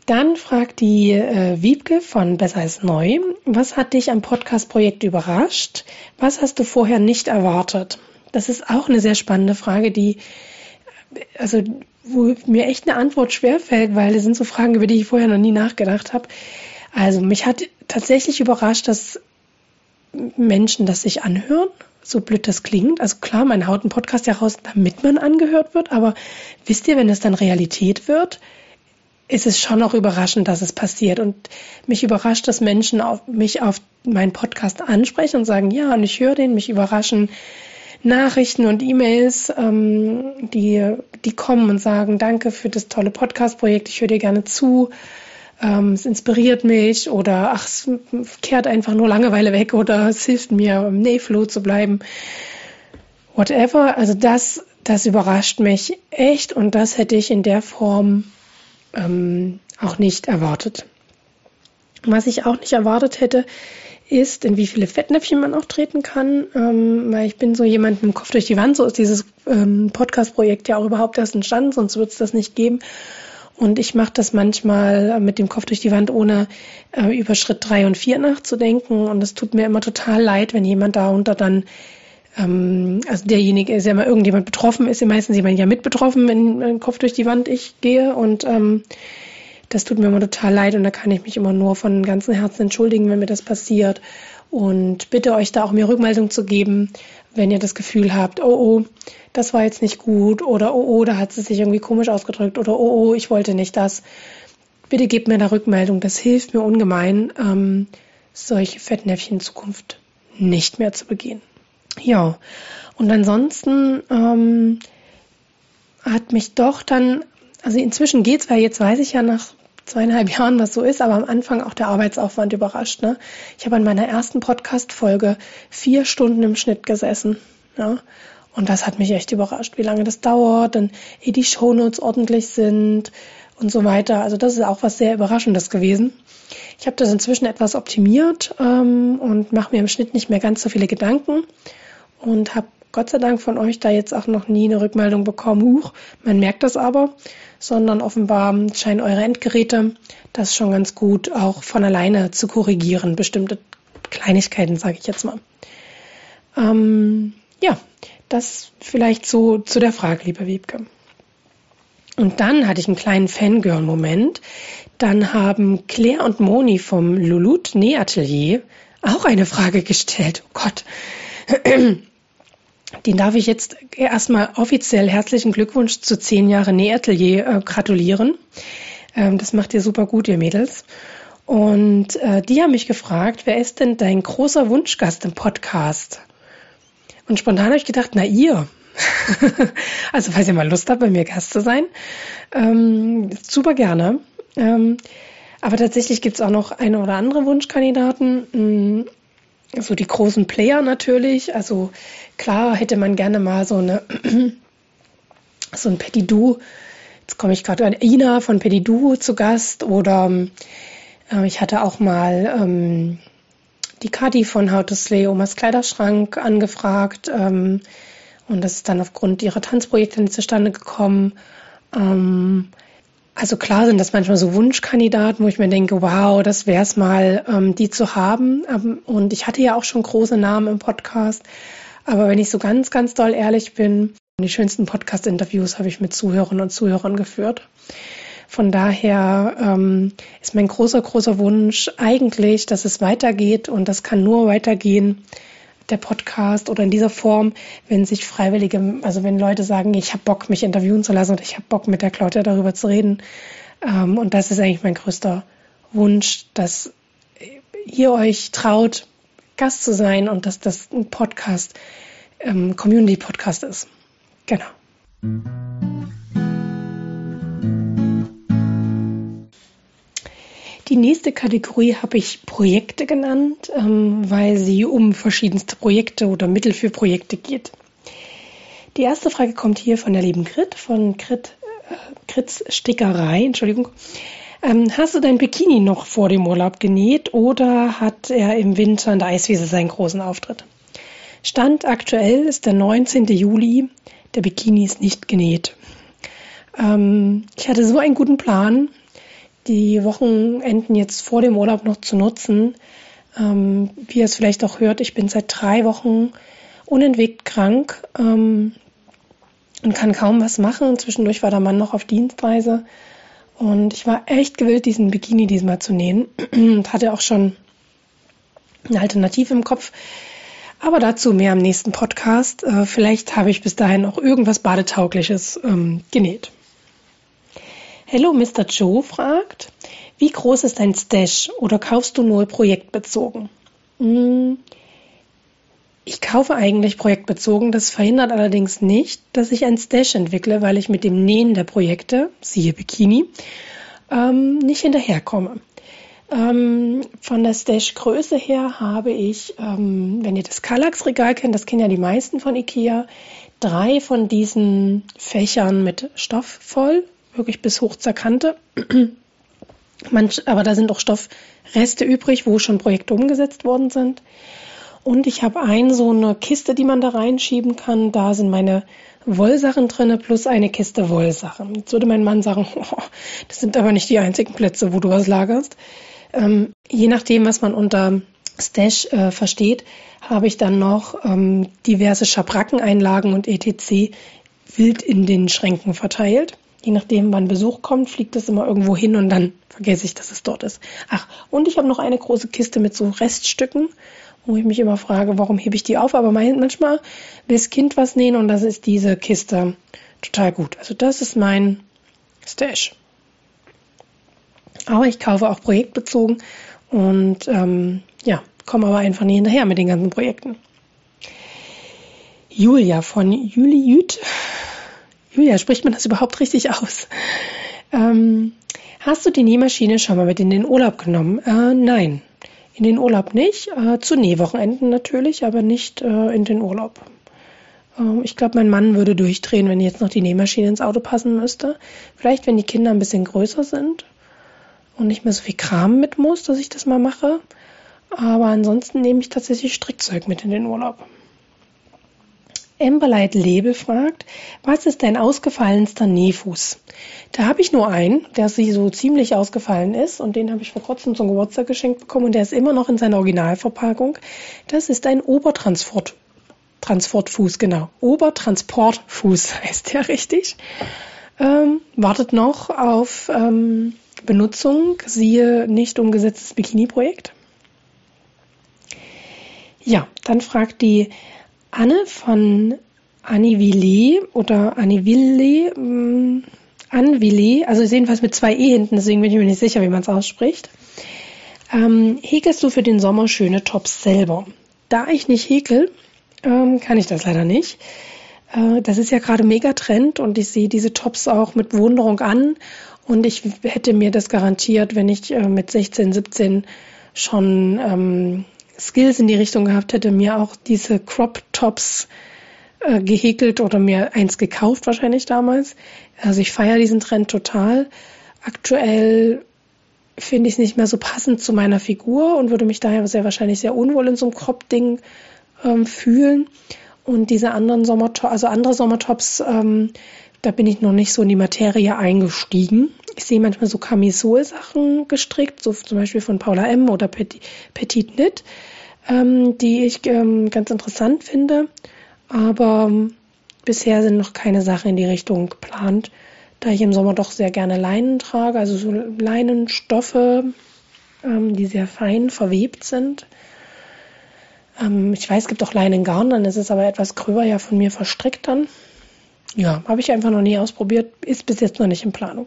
dann fragt die äh, Wiebke von Besser als Neu, was hat dich am Podcast-Projekt überrascht? Was hast du vorher nicht erwartet? Das ist auch eine sehr spannende Frage, die, also, wo mir echt eine Antwort schwerfällt, weil das sind so Fragen, über die ich vorher noch nie nachgedacht habe. Also, mich hat tatsächlich überrascht, dass Menschen das sich anhören, so blöd das klingt. Also klar, man haut einen Podcast ja raus, damit man angehört wird, aber wisst ihr, wenn es dann Realität wird, ist es schon auch überraschend, dass es passiert. Und mich überrascht, dass Menschen auf, mich auf meinen Podcast ansprechen und sagen, ja, und ich höre den, mich überraschen Nachrichten und E-Mails, ähm, die, die kommen und sagen, danke für das tolle Podcast-Projekt, ich höre dir gerne zu ähm, es inspiriert mich oder ach, es kehrt einfach nur Langeweile weg oder es hilft mir, im Nähflow zu bleiben. Whatever. Also das, das überrascht mich echt und das hätte ich in der Form ähm, auch nicht erwartet. Was ich auch nicht erwartet hätte, ist, in wie viele Fettnäpfchen man auch treten kann. Ähm, weil ich bin so jemand mit dem Kopf durch die Wand. So ist dieses ähm, Podcast-Projekt ja auch überhaupt erst entstanden, sonst wird es das nicht geben. Und ich mache das manchmal mit dem Kopf durch die Wand, ohne äh, über Schritt drei und vier nachzudenken. Und es tut mir immer total leid, wenn jemand darunter dann, ähm, also derjenige ist ja immer irgendjemand betroffen, ist ja meistens jemand ja mit betroffen, wenn mein Kopf durch die Wand ich gehe. Und ähm, das tut mir immer total leid und da kann ich mich immer nur von ganzem Herzen entschuldigen, wenn mir das passiert. Und bitte euch da auch mir Rückmeldung zu geben, wenn ihr das Gefühl habt, oh oh, das war jetzt nicht gut oder oh oh, da hat sie sich irgendwie komisch ausgedrückt oder oh oh, ich wollte nicht das. Bitte gebt mir da Rückmeldung, das hilft mir ungemein, ähm, solche Fettnäpfchen in Zukunft nicht mehr zu begehen. Ja, und ansonsten ähm, hat mich doch dann, also inzwischen geht's, weil jetzt weiß ich ja nach zweieinhalb Jahren, was so ist, aber am Anfang auch der Arbeitsaufwand überrascht. Ne? Ich habe an meiner ersten Podcast-Folge vier Stunden im Schnitt gesessen. Ja? Und das hat mich echt überrascht, wie lange das dauert, dann ehe die Shownotes ordentlich sind und so weiter. Also das ist auch was sehr Überraschendes gewesen. Ich habe das inzwischen etwas optimiert ähm, und mache mir im Schnitt nicht mehr ganz so viele Gedanken und habe Gott sei Dank von euch da jetzt auch noch nie eine Rückmeldung bekommen. Huch, man merkt das aber, sondern offenbar scheinen eure Endgeräte das schon ganz gut auch von alleine zu korrigieren. Bestimmte Kleinigkeiten, sage ich jetzt mal. Ähm, ja, das vielleicht so zu der Frage, lieber Wiebke. Und dann hatte ich einen kleinen Fangirl-Moment. Dann haben Claire und Moni vom Lulut Nähatelier auch eine Frage gestellt. Oh Gott. Den darf ich jetzt erstmal offiziell herzlichen Glückwunsch zu zehn Jahre Nähatelier äh, gratulieren. Ähm, das macht ihr super gut, ihr Mädels. Und äh, die haben mich gefragt, wer ist denn dein großer Wunschgast im Podcast? Und spontan habe ich gedacht, na ihr. also falls ihr mal Lust habt, bei mir Gast zu sein, ähm, super gerne. Ähm, aber tatsächlich gibt es auch noch eine oder andere Wunschkandidaten. So die großen Player natürlich. Also klar hätte man gerne mal so eine so ein Petit Du. Jetzt komme ich gerade an Ina von Petit Du zu Gast oder äh, ich hatte auch mal ähm, die Kadi von How to Slay Omas Kleiderschrank angefragt ähm, und das ist dann aufgrund ihrer Tanzprojekte nicht zustande gekommen. Ähm, also klar sind das manchmal so Wunschkandidaten, wo ich mir denke, wow, das wäre es mal, ähm, die zu haben. Ähm, und ich hatte ja auch schon große Namen im Podcast. Aber wenn ich so ganz, ganz doll ehrlich bin, die schönsten Podcast-Interviews habe ich mit Zuhörern und Zuhörern geführt. Von daher ähm, ist mein großer, großer Wunsch eigentlich, dass es weitergeht und das kann nur weitergehen, der Podcast oder in dieser Form, wenn sich Freiwillige, also wenn Leute sagen, ich habe Bock, mich interviewen zu lassen und ich habe Bock, mit der Claudia darüber zu reden. Ähm, und das ist eigentlich mein größter Wunsch, dass ihr euch traut, Gast zu sein und dass das ein Podcast ähm, Community-Podcast ist. Genau. Die nächste Kategorie habe ich Projekte genannt, ähm, weil sie um verschiedenste Projekte oder Mittel für Projekte geht. Die erste Frage kommt hier von der lieben Grit, von Grit, äh, Grits Stickerei, Entschuldigung. Ähm, hast du dein Bikini noch vor dem Urlaub genäht oder hat er im Winter in der Eiswiese seinen großen Auftritt? Stand aktuell ist der 19. Juli. Der Bikini ist nicht genäht. Ähm, ich hatte so einen guten Plan, die Wochenenden jetzt vor dem Urlaub noch zu nutzen. Ähm, wie ihr es vielleicht auch hört, ich bin seit drei Wochen unentwegt krank ähm, und kann kaum was machen. Zwischendurch war der Mann noch auf Dienstreise und ich war echt gewillt, diesen Bikini diesmal zu nähen und hatte auch schon eine Alternative im Kopf. Aber dazu mehr am nächsten Podcast. Äh, vielleicht habe ich bis dahin auch irgendwas Badetaugliches ähm, genäht. Hello Mr. Joe fragt, wie groß ist dein Stash oder kaufst du nur projektbezogen? Hm, ich kaufe eigentlich projektbezogen. Das verhindert allerdings nicht, dass ich ein Stash entwickle, weil ich mit dem Nähen der Projekte, siehe Bikini, ähm, nicht hinterherkomme. Ähm, von der Stash-Größe her habe ich, ähm, wenn ihr das Kallax-Regal kennt, das kennen ja die meisten von Ikea, drei von diesen Fächern mit Stoff voll wirklich bis hoch zur Kante. Manch, aber da sind auch Stoffreste übrig, wo schon Projekte umgesetzt worden sind. Und ich habe ein so eine Kiste, die man da reinschieben kann. Da sind meine Wollsachen drinne plus eine Kiste Wollsachen. Jetzt würde mein Mann sagen, oh, das sind aber nicht die einzigen Plätze, wo du was lagerst. Ähm, je nachdem, was man unter Stash äh, versteht, habe ich dann noch ähm, diverse Schabrackeneinlagen und etc. wild in den Schränken verteilt. Je nachdem, wann Besuch kommt, fliegt das immer irgendwo hin und dann vergesse ich, dass es dort ist. Ach, und ich habe noch eine große Kiste mit so Reststücken, wo ich mich immer frage, warum hebe ich die auf? Aber manchmal will das Kind was nähen und das ist diese Kiste total gut. Also das ist mein Stash. Aber ich kaufe auch projektbezogen und ähm, ja, komme aber einfach nie hinterher mit den ganzen Projekten. Julia von Juli Jüt Julia, spricht man das überhaupt richtig aus? Ähm, hast du die Nähmaschine schon mal mit in den Urlaub genommen? Äh, nein, in den Urlaub nicht. Äh, zu Nähwochenenden natürlich, aber nicht äh, in den Urlaub. Ähm, ich glaube, mein Mann würde durchdrehen, wenn jetzt noch die Nähmaschine ins Auto passen müsste. Vielleicht, wenn die Kinder ein bisschen größer sind und nicht mehr so viel Kram mit muss, dass ich das mal mache. Aber ansonsten nehme ich tatsächlich Strickzeug mit in den Urlaub. Amberlight Label fragt, was ist dein ausgefallenster Nähfuß? Da habe ich nur einen, der so ziemlich ausgefallen ist und den habe ich vor kurzem zum Geburtstag geschenkt bekommen und der ist immer noch in seiner Originalverpackung. Das ist ein Obertransport. Transportfuß, genau. Obertransportfuß heißt der richtig. Ähm, wartet noch auf ähm, Benutzung, siehe nicht umgesetztes Bikini-Projekt. Ja, dann fragt die Anne von Anniville oder Anniville, ähm, Anville, also jedenfalls mit zwei E hinten, deswegen bin ich mir nicht sicher, wie man es ausspricht. Ähm, häkelst du für den Sommer schöne Tops selber? Da ich nicht häkel, ähm, kann ich das leider nicht. Äh, das ist ja gerade mega Trend und ich sehe diese Tops auch mit Wunderung an und ich hätte mir das garantiert, wenn ich äh, mit 16, 17 schon ähm, Skills in die Richtung gehabt hätte, mir auch diese Crop Tops äh, gehäkelt oder mir eins gekauft wahrscheinlich damals. Also ich feiere diesen Trend total. Aktuell finde ich es nicht mehr so passend zu meiner Figur und würde mich daher sehr wahrscheinlich sehr unwohl in so einem Crop-Ding ähm, fühlen. Und diese anderen Sommertops, also andere Sommertops, ähm, da bin ich noch nicht so in die Materie eingestiegen. Ich sehe manchmal so Camisole-Sachen gestrickt, so zum Beispiel von Paula M. oder Petit, Petit Knit ähm, die ich ähm, ganz interessant finde. Aber ähm, bisher sind noch keine Sachen in die Richtung geplant, da ich im Sommer doch sehr gerne Leinen trage, also so Leinenstoffe, ähm, die sehr fein verwebt sind. Ähm, ich weiß, es gibt auch Leinengarn, dann ist es aber etwas gröber ja von mir verstrickt dann. Ja, habe ich einfach noch nie ausprobiert, ist bis jetzt noch nicht in Planung.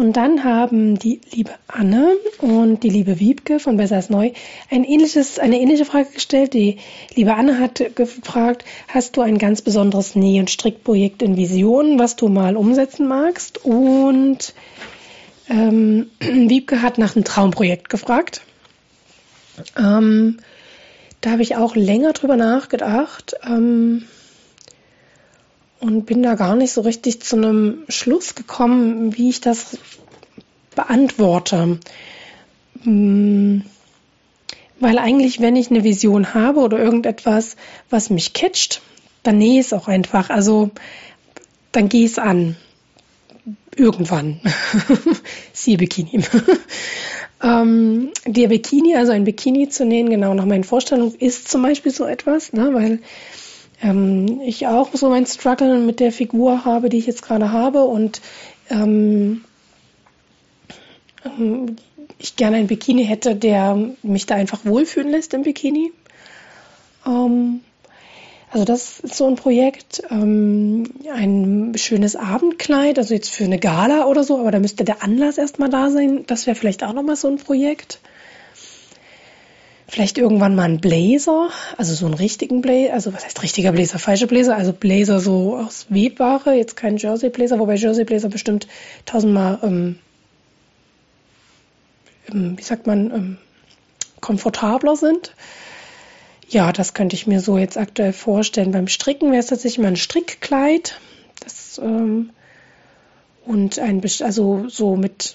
Und dann haben die liebe Anne und die liebe Wiebke von Besser als Neu ein ähnliches, eine ähnliche Frage gestellt. Die liebe Anne hat gefragt, hast du ein ganz besonderes Näh- und Strickprojekt in Vision, was du mal umsetzen magst? Und ähm, Wiebke hat nach einem Traumprojekt gefragt. Ähm, da habe ich auch länger drüber nachgedacht. Ähm, und bin da gar nicht so richtig zu einem Schluss gekommen, wie ich das beantworte. Hm, weil eigentlich, wenn ich eine Vision habe oder irgendetwas, was mich catcht, dann nähe ich es auch einfach. Also dann gehe ich es an. Irgendwann. Siehe Bikini. ähm, der Bikini, also ein Bikini zu nähen, genau nach meinen Vorstellungen, ist zum Beispiel so etwas, ne, weil ähm, ich auch so mein Struggle mit der Figur habe, die ich jetzt gerade habe und ähm, ähm, ich gerne ein Bikini hätte, der mich da einfach wohlfühlen lässt im Bikini. Ähm, also das ist so ein Projekt, ähm, ein schönes Abendkleid, also jetzt für eine Gala oder so, aber da müsste der Anlass erstmal da sein. Das wäre vielleicht auch nochmal so ein Projekt. Vielleicht irgendwann mal ein Blazer, also so einen richtigen Blazer, also was heißt richtiger Blazer, falsche Blazer, also Blazer so aus Webware, jetzt kein Jersey Blazer, wobei Jersey Blazer bestimmt tausendmal, ähm, ähm, wie sagt man, ähm, komfortabler sind. Ja, das könnte ich mir so jetzt aktuell vorstellen. Beim Stricken wäre es tatsächlich mal ein Strickkleid. Das, ähm, und ein, also so mit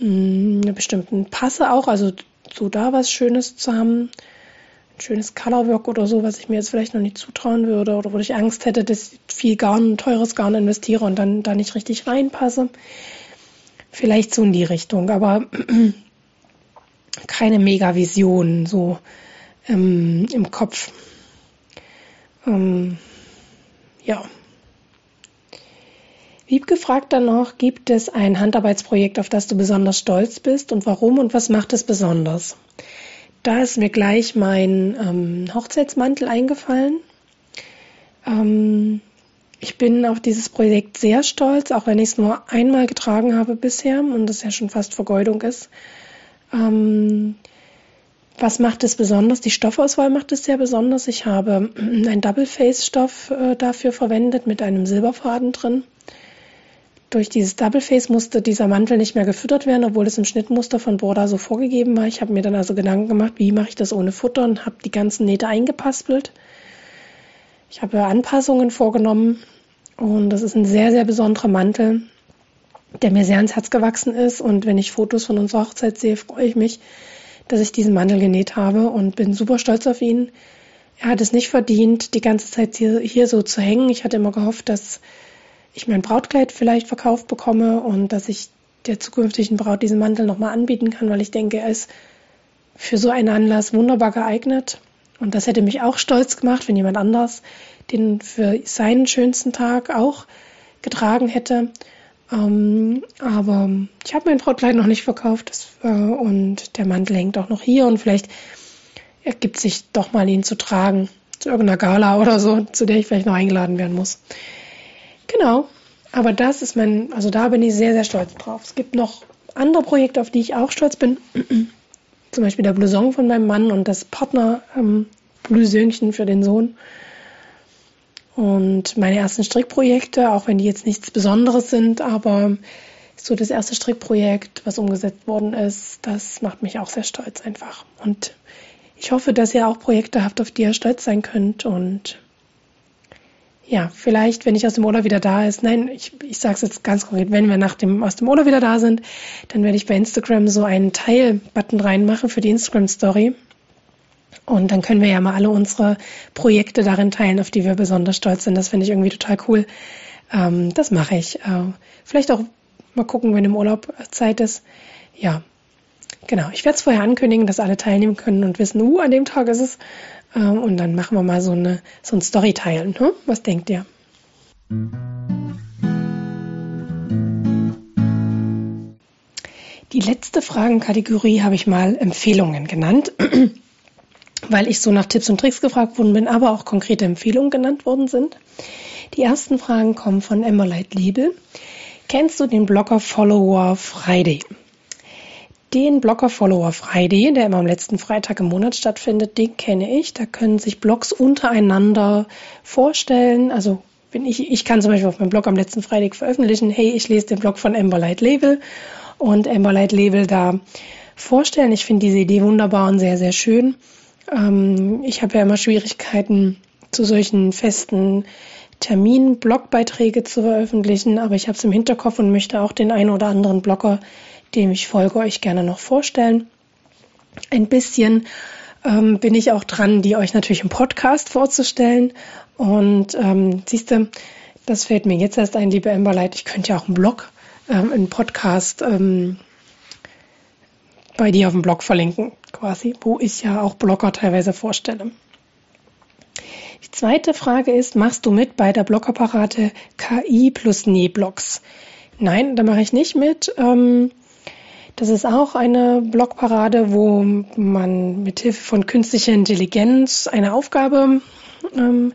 mh, mm, einer bestimmten Passe auch, also so da was Schönes zu haben. Ein schönes Colorwork oder so, was ich mir jetzt vielleicht noch nicht zutrauen würde oder wo ich Angst hätte, dass ich viel Garn, teures Garn investiere und dann da nicht richtig reinpasse. Vielleicht so in die Richtung, aber keine Mega-Vision so ähm, im Kopf. Ähm, ja. Wiebke fragt dann noch, gibt es ein Handarbeitsprojekt, auf das du besonders stolz bist und warum und was macht es besonders? Da ist mir gleich mein ähm, Hochzeitsmantel eingefallen. Ähm, ich bin auf dieses Projekt sehr stolz, auch wenn ich es nur einmal getragen habe bisher und das ja schon fast Vergeudung ist. Ähm, was macht es besonders? Die Stoffauswahl macht es sehr besonders. Ich habe einen Double-Face-Stoff äh, dafür verwendet mit einem Silberfaden drin. Durch dieses Double Face musste dieser Mantel nicht mehr gefüttert werden, obwohl es im Schnittmuster von Borda so vorgegeben war. Ich habe mir dann also Gedanken gemacht, wie mache ich das ohne Futter und habe die ganzen Nähte eingepaspelt. Ich habe Anpassungen vorgenommen und das ist ein sehr, sehr besonderer Mantel, der mir sehr ans Herz gewachsen ist. Und wenn ich Fotos von unserer Hochzeit sehe, freue ich mich, dass ich diesen Mantel genäht habe und bin super stolz auf ihn. Er hat es nicht verdient, die ganze Zeit hier, hier so zu hängen. Ich hatte immer gehofft, dass ich mein Brautkleid vielleicht verkauft bekomme und dass ich der zukünftigen Braut diesen Mantel nochmal anbieten kann, weil ich denke, er ist für so einen Anlass wunderbar geeignet. Und das hätte mich auch stolz gemacht, wenn jemand anders den für seinen schönsten Tag auch getragen hätte. Ähm, aber ich habe mein Brautkleid noch nicht verkauft das, äh, und der Mantel hängt auch noch hier und vielleicht ergibt sich doch mal ihn zu tragen zu irgendeiner Gala oder so, zu der ich vielleicht noch eingeladen werden muss. Genau. Aber das ist mein, also da bin ich sehr, sehr stolz drauf. Es gibt noch andere Projekte, auf die ich auch stolz bin. Zum Beispiel der Blouson von meinem Mann und das Partner ähm, Blusönchen für den Sohn. Und meine ersten Strickprojekte, auch wenn die jetzt nichts Besonderes sind, aber so das erste Strickprojekt, was umgesetzt worden ist, das macht mich auch sehr stolz einfach. Und ich hoffe, dass ihr auch Projekte habt, auf die ihr stolz sein könnt und ja, vielleicht, wenn ich aus dem Urlaub wieder da ist, nein, ich, ich sage es jetzt ganz konkret, wenn wir nach dem, aus dem Urlaub wieder da sind, dann werde ich bei Instagram so einen Teil-Button reinmachen für die Instagram-Story. Und dann können wir ja mal alle unsere Projekte darin teilen, auf die wir besonders stolz sind. Das finde ich irgendwie total cool. Ähm, das mache ich. Äh, vielleicht auch mal gucken, wenn im Urlaub Zeit ist. Ja, genau. Ich werde es vorher ankündigen, dass alle teilnehmen können und wissen, uh, an dem Tag ist es. Ähm, und dann machen wir mal so, eine, so ein Storyteilen. Ne? Was denkt ihr? Die letzte Fragenkategorie habe ich mal Empfehlungen genannt, weil ich so nach Tipps und Tricks gefragt worden bin, aber auch konkrete Empfehlungen genannt worden sind. Die ersten Fragen kommen von Emmerleit Liebel. Kennst du den Blogger Follower Friday? Den Blogger Follower Friday, der immer am letzten Freitag im Monat stattfindet, den kenne ich. Da können sich Blogs untereinander vorstellen. Also wenn ich, ich kann zum Beispiel auf meinem Blog am letzten Freitag veröffentlichen, hey, ich lese den Blog von Amberlight Label und Amberlight Label da vorstellen. Ich finde diese Idee wunderbar und sehr, sehr schön. Ähm, ich habe ja immer Schwierigkeiten, zu solchen festen Terminen Blogbeiträge zu veröffentlichen, aber ich habe es im Hinterkopf und möchte auch den einen oder anderen Blogger, dem ich folge, euch gerne noch vorstellen. Ein bisschen ähm, bin ich auch dran, die euch natürlich im Podcast vorzustellen. Und ähm, siehst du, das fällt mir jetzt erst ein, liebe Emberlight. Ich könnte ja auch einen Blog, ähm, einen Podcast ähm, bei dir auf dem Blog verlinken, quasi, wo ich ja auch Blogger teilweise vorstelle. Die zweite Frage ist, machst du mit bei der Bloggerparate KI plus Nähblogs? Nein, da mache ich nicht mit. Ähm, das ist auch eine Blogparade, wo man mit Hilfe von künstlicher Intelligenz eine Aufgabe ähm,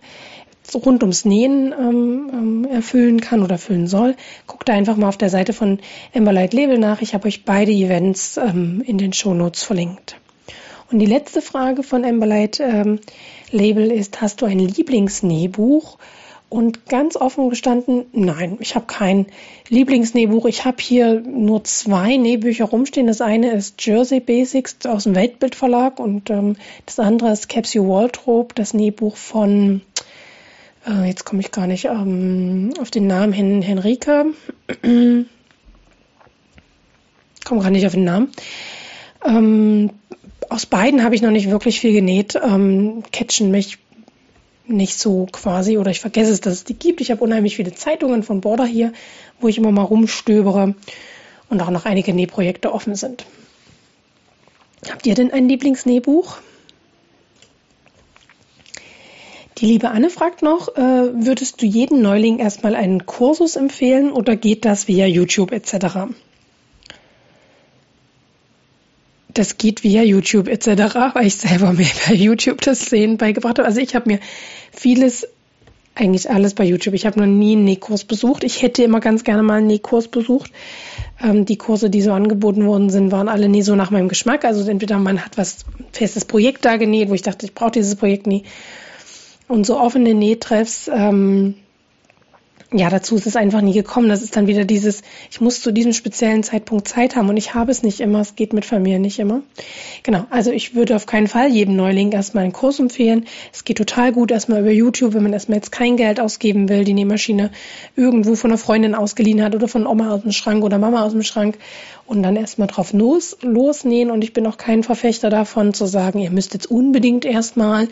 rund ums Nähen ähm, erfüllen kann oder erfüllen soll. Guckt da einfach mal auf der Seite von Emberlight Label nach. Ich habe euch beide Events in den Show Notes verlinkt. Und die letzte Frage von Amberlight ähm, Label ist, hast du ein Lieblingsnähbuch? Und ganz offen gestanden, nein, ich habe kein Lieblingsnähbuch. Ich habe hier nur zwei Nähbücher rumstehen. Das eine ist Jersey Basics aus dem Weltbildverlag und ähm, das andere ist Capsule Wardrobe, das Nähbuch von, äh, jetzt komme ich gar nicht ähm, auf den Namen hin, Henrike. komme gar nicht auf den Namen. Ähm, aus beiden habe ich noch nicht wirklich viel genäht. Ähm, catchen mich nicht so quasi oder ich vergesse es, dass es die gibt. Ich habe unheimlich viele Zeitungen von Border hier, wo ich immer mal rumstöbere und auch noch einige Nähprojekte offen sind. Habt ihr denn ein Lieblingsnähbuch? Die liebe Anne fragt noch, äh, würdest du jeden Neuling erstmal einen Kursus empfehlen oder geht das via YouTube etc.? Das geht via YouTube etc., weil ich selber mir bei YouTube das Sehen beigebracht habe. Also ich habe mir vieles, eigentlich alles bei YouTube. Ich habe noch nie einen Nähkurs besucht. Ich hätte immer ganz gerne mal einen Nähkurs besucht. Ähm, die Kurse, die so angeboten worden sind, waren alle nie so nach meinem Geschmack. Also entweder man hat was festes Projekt da genäht, wo ich dachte, ich brauche dieses Projekt nie. Und so offene Nähtreffs, ähm, ja, dazu ist es einfach nie gekommen. Das ist dann wieder dieses, ich muss zu diesem speziellen Zeitpunkt Zeit haben und ich habe es nicht immer. Es geht mit Familie nicht immer. Genau. Also ich würde auf keinen Fall jedem Neuling erstmal einen Kurs empfehlen. Es geht total gut erstmal über YouTube, wenn man erstmal jetzt kein Geld ausgeben will, die Nähmaschine irgendwo von einer Freundin ausgeliehen hat oder von Oma aus dem Schrank oder Mama aus dem Schrank und dann erstmal drauf los, losnähen. Und ich bin auch kein Verfechter davon zu sagen, ihr müsst jetzt unbedingt erstmal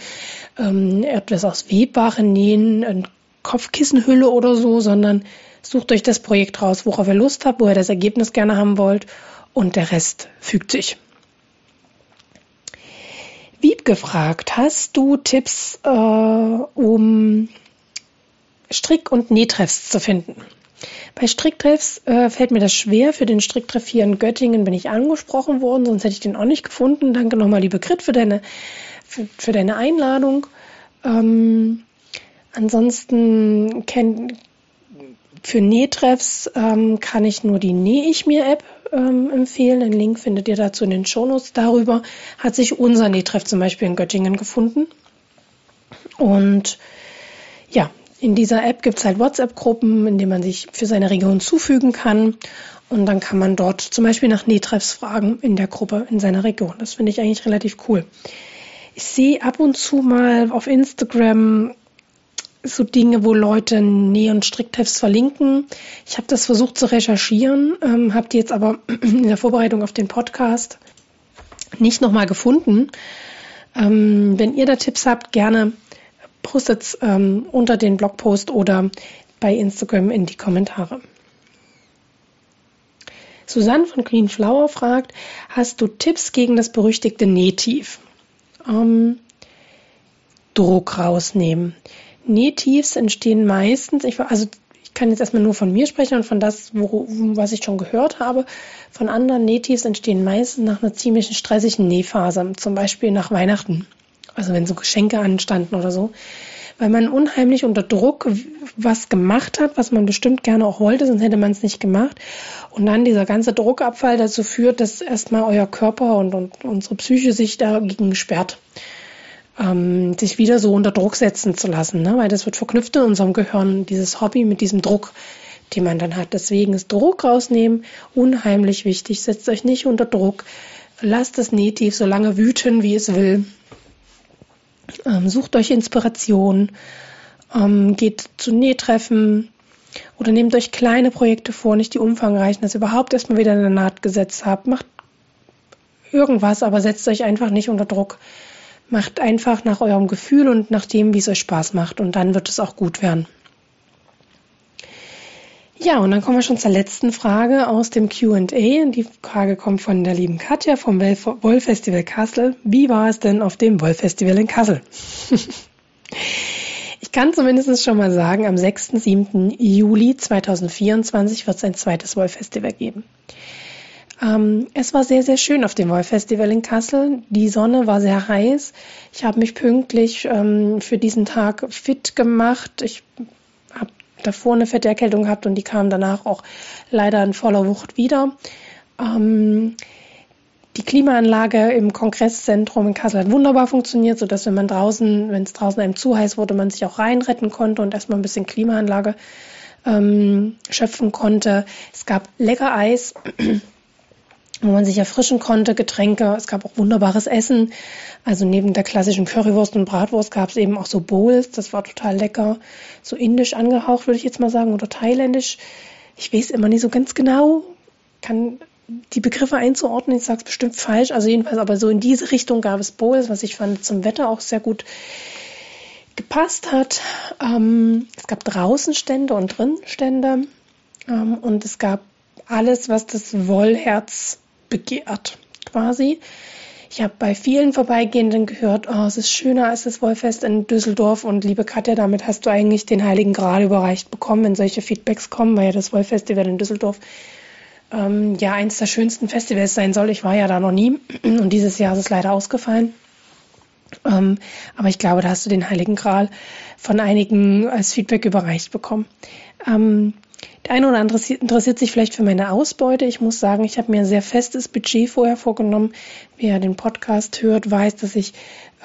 ähm, etwas aus Webware nähen, Kopfkissenhülle oder so, sondern sucht euch das Projekt raus, worauf ihr Lust habt, wo ihr das Ergebnis gerne haben wollt und der Rest fügt sich. Wieb gefragt, hast du Tipps, äh, um Strick- und Nähtreffs zu finden? Bei Stricktreffs äh, fällt mir das schwer. Für den Stricktreff hier in Göttingen bin ich angesprochen worden, sonst hätte ich den auch nicht gefunden. Danke nochmal, liebe Grit, für deine, für, für deine Einladung. Ähm, Ansonsten kenn, für Nähtreffs ähm, kann ich nur die Näh ich mir App ähm, empfehlen. Den Link findet ihr dazu in den Shownotes. Darüber hat sich unser Nähtreff zum Beispiel in Göttingen gefunden. Und ja, in dieser App gibt es halt WhatsApp-Gruppen, in denen man sich für seine Region zufügen kann. Und dann kann man dort zum Beispiel nach Nähtreffs fragen in der Gruppe in seiner Region. Das finde ich eigentlich relativ cool. Ich sehe ab und zu mal auf Instagram so Dinge, wo Leute Näh- und Stricktreffs verlinken. Ich habe das versucht zu recherchieren, ähm, habe die jetzt aber in der Vorbereitung auf den Podcast nicht nochmal gefunden. Ähm, wenn ihr da Tipps habt, gerne postet ähm, unter den Blogpost oder bei Instagram in die Kommentare. Susanne von Queen Flower fragt, hast du Tipps gegen das berüchtigte Nähtief? Druck rausnehmen. Nähtiefs entstehen meistens, ich, also ich kann jetzt erstmal nur von mir sprechen und von das, wo, was ich schon gehört habe. Von anderen Nähtiefs entstehen meistens nach einer ziemlich stressigen Nähphase, zum Beispiel nach Weihnachten. Also wenn so Geschenke anstanden oder so. Weil man unheimlich unter Druck was gemacht hat, was man bestimmt gerne auch wollte, sonst hätte man es nicht gemacht. Und dann dieser ganze Druckabfall dazu führt, dass erstmal euer Körper und, und unsere Psyche sich dagegen sperrt ähm, sich wieder so unter Druck setzen zu lassen, ne? weil das wird verknüpft in unserem Gehirn, dieses Hobby mit diesem Druck, den man dann hat. Deswegen ist Druck rausnehmen unheimlich wichtig. Setzt euch nicht unter Druck. Lasst es Nähtief so lange wüten, wie es will. Ähm, sucht euch Inspiration. Ähm, geht zu Nähtreffen oder nehmt euch kleine Projekte vor, nicht die umfangreichen, dass ihr überhaupt erstmal wieder eine Naht gesetzt habt. Macht irgendwas, aber setzt euch einfach nicht unter Druck. Macht einfach nach eurem Gefühl und nach dem, wie es euch Spaß macht. Und dann wird es auch gut werden. Ja, und dann kommen wir schon zur letzten Frage aus dem QA. Die Frage kommt von der lieben Katja vom Wollfestival Kassel. Wie war es denn auf dem Wollfestival in Kassel? ich kann zumindest schon mal sagen, am 6. 7. Juli 2024 wird es ein zweites Wollfestival geben. Ähm, es war sehr, sehr schön auf dem Wollfestival in Kassel. Die Sonne war sehr heiß. Ich habe mich pünktlich ähm, für diesen Tag fit gemacht. Ich habe davor eine fette Erkältung gehabt und die kam danach auch leider in voller Wucht wieder. Ähm, die Klimaanlage im Kongresszentrum in Kassel hat wunderbar funktioniert, sodass wenn man draußen, wenn es draußen einem zu heiß wurde, man sich auch reinretten konnte und erstmal ein bisschen Klimaanlage ähm, schöpfen konnte. Es gab lecker Eis wo man sich erfrischen konnte, Getränke. Es gab auch wunderbares Essen. Also neben der klassischen Currywurst und Bratwurst gab es eben auch so Bowls. Das war total lecker. So indisch angehaucht, würde ich jetzt mal sagen, oder thailändisch. Ich weiß immer nicht so ganz genau, kann die Begriffe einzuordnen. Ich sage es bestimmt falsch. Also jedenfalls, aber so in diese Richtung gab es Bowls, was ich fand zum Wetter auch sehr gut gepasst hat. Ähm, es gab draußen Stände und drin Stände. Ähm, und es gab alles, was das Wollherz begehrt, quasi. Ich habe bei vielen Vorbeigehenden gehört, oh, es ist schöner als das Wollfest in Düsseldorf. Und liebe Katja, damit hast du eigentlich den Heiligen Gral überreicht bekommen, wenn solche Feedbacks kommen, weil ja das Wollfestival in Düsseldorf ähm, ja eins der schönsten Festivals sein soll. Ich war ja da noch nie und dieses Jahr ist es leider ausgefallen. Ähm, aber ich glaube, da hast du den Heiligen Gral von einigen als Feedback überreicht bekommen. Ähm, der eine oder andere interessiert sich vielleicht für meine Ausbeute. Ich muss sagen, ich habe mir ein sehr festes Budget vorher vorgenommen. Wer den Podcast hört, weiß, dass ich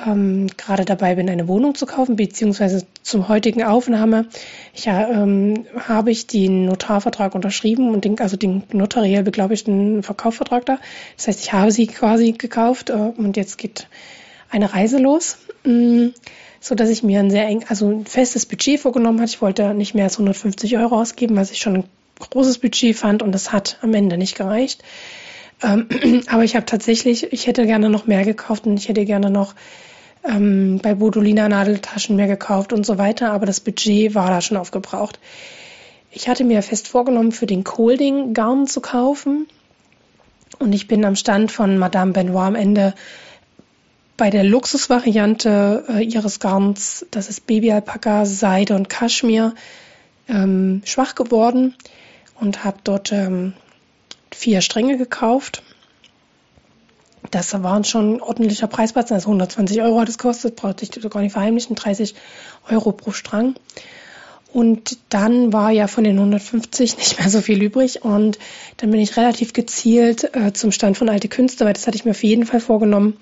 ähm, gerade dabei bin, eine Wohnung zu kaufen, beziehungsweise zum heutigen Aufnahme ich, ähm, habe ich den Notarvertrag unterschrieben und den, also den notariell beglaubigten Verkaufsvertrag da. Das heißt, ich habe sie quasi gekauft äh, und jetzt geht eine Reise los. Mm so dass ich mir ein sehr eng, also ein festes Budget vorgenommen hatte. Ich wollte nicht mehr als 150 Euro ausgeben, was ich schon ein großes Budget fand und das hat am Ende nicht gereicht. Ähm, aber ich habe tatsächlich, ich hätte gerne noch mehr gekauft und ich hätte gerne noch ähm, bei Bodolina Nadeltaschen mehr gekauft und so weiter, aber das Budget war da schon aufgebraucht. Ich hatte mir fest vorgenommen, für den Colding Garn zu kaufen und ich bin am Stand von Madame Benoit am Ende bei der Luxusvariante äh, ihres Garns, das ist Babyalpaka, Seide und Kaschmir, ähm, schwach geworden und habe dort ähm, vier Stränge gekauft. Das waren schon ordentlicher Preisplatz, also 120 Euro hat es gekostet, brauchte ich gar nicht verheimlichen, 30 Euro pro Strang. Und dann war ja von den 150 nicht mehr so viel übrig. Und dann bin ich relativ gezielt äh, zum Stand von Alte Künste, weil das hatte ich mir auf jeden Fall vorgenommen,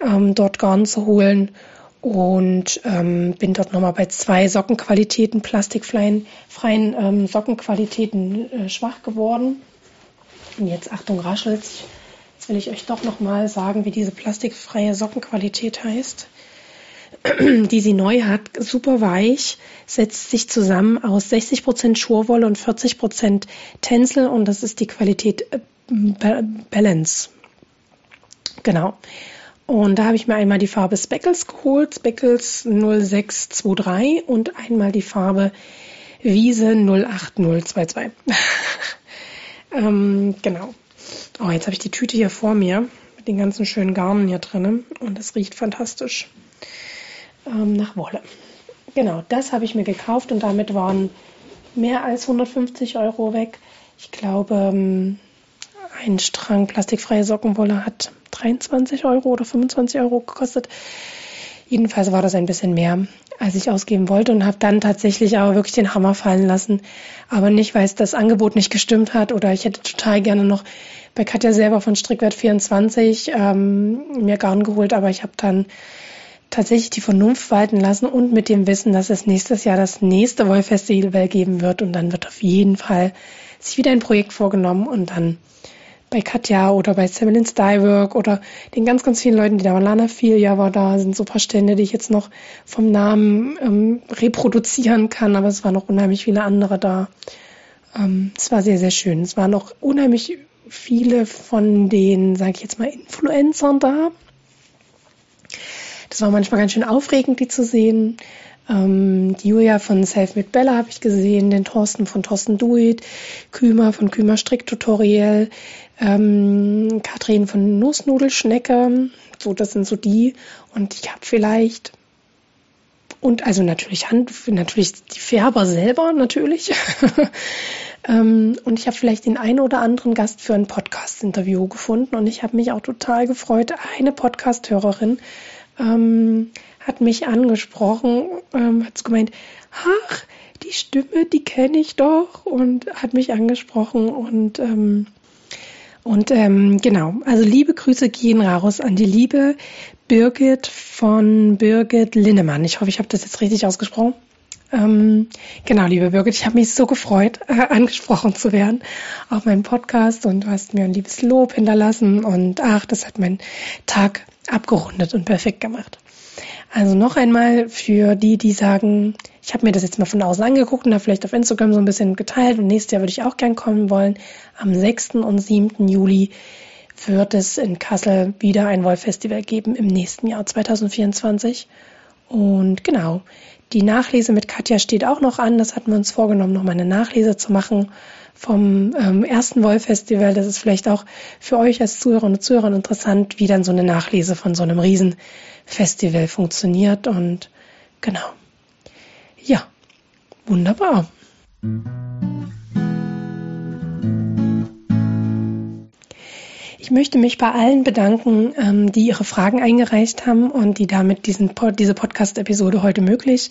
ähm, dort Garn zu holen und ähm, bin dort nochmal bei zwei Sockenqualitäten, plastikfreien freien, ähm, Sockenqualitäten äh, schwach geworden. Und jetzt Achtung raschelt. Jetzt will ich euch doch nochmal sagen, wie diese plastikfreie Sockenqualität heißt. die sie neu hat, super weich, setzt sich zusammen aus 60% Schurwolle und 40% Tencel und das ist die Qualität äh, Balance. Genau. Und da habe ich mir einmal die Farbe Speckles geholt, Speckles 0623 und einmal die Farbe Wiese 08022. ähm, genau. Oh, jetzt habe ich die Tüte hier vor mir mit den ganzen schönen Garnen hier drinnen und es riecht fantastisch ähm, nach Wolle. Genau, das habe ich mir gekauft und damit waren mehr als 150 Euro weg. Ich glaube, ähm, ein Strang plastikfreie Sockenwolle hat 23 Euro oder 25 Euro gekostet. Jedenfalls war das ein bisschen mehr, als ich ausgeben wollte und habe dann tatsächlich aber wirklich den Hammer fallen lassen. Aber nicht, weil es das Angebot nicht gestimmt hat oder ich hätte total gerne noch bei Katja selber von Strickwert 24 ähm, mir Garn geholt, aber ich habe dann tatsächlich die Vernunft walten lassen und mit dem Wissen, dass es nächstes Jahr das nächste Wollfestival geben wird und dann wird auf jeden Fall sich wieder ein Projekt vorgenommen und dann bei Katja oder bei Semmelin Stylework oder den ganz, ganz vielen Leuten, die da waren. Lana Filia war da, sind so paar Stände, die ich jetzt noch vom Namen ähm, reproduzieren kann, aber es waren noch unheimlich viele andere da. Ähm, es war sehr, sehr schön. Es waren auch unheimlich viele von den, sage ich jetzt mal, Influencern da. Das war manchmal ganz schön aufregend, die zu sehen. Ähm, die Julia von Self mit Bella habe ich gesehen, den Thorsten von Thorsten Duit, Kümer von Kümer Stricktutorial, ähm, Katrin von Nussnudelschnecke. So, das sind so die. Und ich habe vielleicht und also natürlich Hand, natürlich die Färber selber natürlich. ähm, und ich habe vielleicht den einen oder anderen Gast für ein Podcast-Interview gefunden und ich habe mich auch total gefreut. Eine Podcast-Hörerin ähm, hat mich angesprochen, ähm, hat gemeint, ach, die Stimme, die kenne ich doch und hat mich angesprochen und ähm, und ähm, genau, also liebe Grüße gehen raus an die liebe Birgit von Birgit Linnemann. Ich hoffe, ich habe das jetzt richtig ausgesprochen. Ähm, genau, liebe Birgit, ich habe mich so gefreut, äh, angesprochen zu werden auf meinem Podcast und du hast mir ein liebes Lob hinterlassen und ach, das hat meinen Tag abgerundet und perfekt gemacht. Also noch einmal für die, die sagen, ich habe mir das jetzt mal von außen angeguckt und da vielleicht auf Instagram so ein bisschen geteilt und nächstes Jahr würde ich auch gern kommen wollen. Am 6. und 7. Juli wird es in Kassel wieder ein Wolf-Festival geben im nächsten Jahr 2024. Und genau, die Nachlese mit Katja steht auch noch an. Das hatten wir uns vorgenommen, nochmal eine Nachlese zu machen vom ähm, ersten Wollfestival. Das ist vielleicht auch für euch als Zuhörerinnen und Zuhörer interessant, wie dann so eine Nachlese von so einem Riesenfestival funktioniert. Und genau. Ja, wunderbar. Ich möchte mich bei allen bedanken, ähm, die ihre Fragen eingereicht haben und die damit diesen, diese Podcast-Episode heute möglich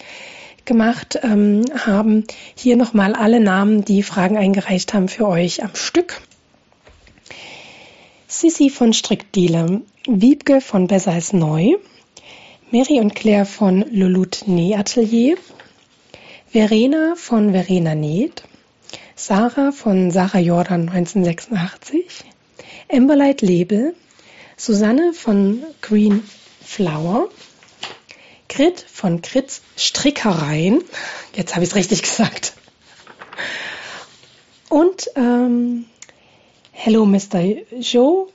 gemacht ähm, haben. Hier nochmal alle Namen, die Fragen eingereicht haben für euch am Stück. Sissi von Strickdiele, Wiebke von Besser als Neu, Mary und Claire von Lulut Nähatelier, Verena von Verena Näht, Sarah von Sarah Jordan 1986, Emberlight Label, Susanne von Green Flower, Grit von Grits Strickereien. Jetzt habe ich es richtig gesagt. Und ähm, Hello Mr. Joe,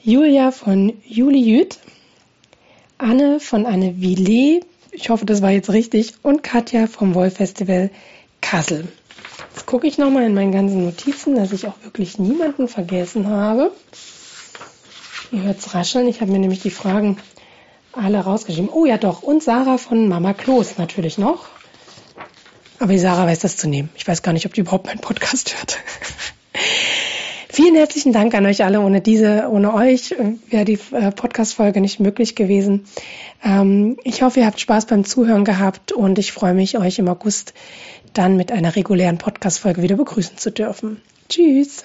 Julia von Juli Jüt, Anne von Anne Villet, ich hoffe, das war jetzt richtig, und Katja vom Wolf Festival Kassel. Jetzt gucke ich nochmal in meinen ganzen Notizen, dass ich auch wirklich niemanden vergessen habe. Ihr hört es rascheln. Ich habe mir nämlich die Fragen alle rausgeschrieben. Oh ja, doch. Und Sarah von Mama Klos natürlich noch. Aber die Sarah weiß das zu nehmen. Ich weiß gar nicht, ob die überhaupt meinen Podcast hört. Vielen herzlichen Dank an euch alle. Ohne diese, ohne euch äh, wäre die äh, Podcast-Folge nicht möglich gewesen. Ähm, ich hoffe, ihr habt Spaß beim Zuhören gehabt und ich freue mich, euch im August dann mit einer regulären Podcast-Folge wieder begrüßen zu dürfen. Tschüss.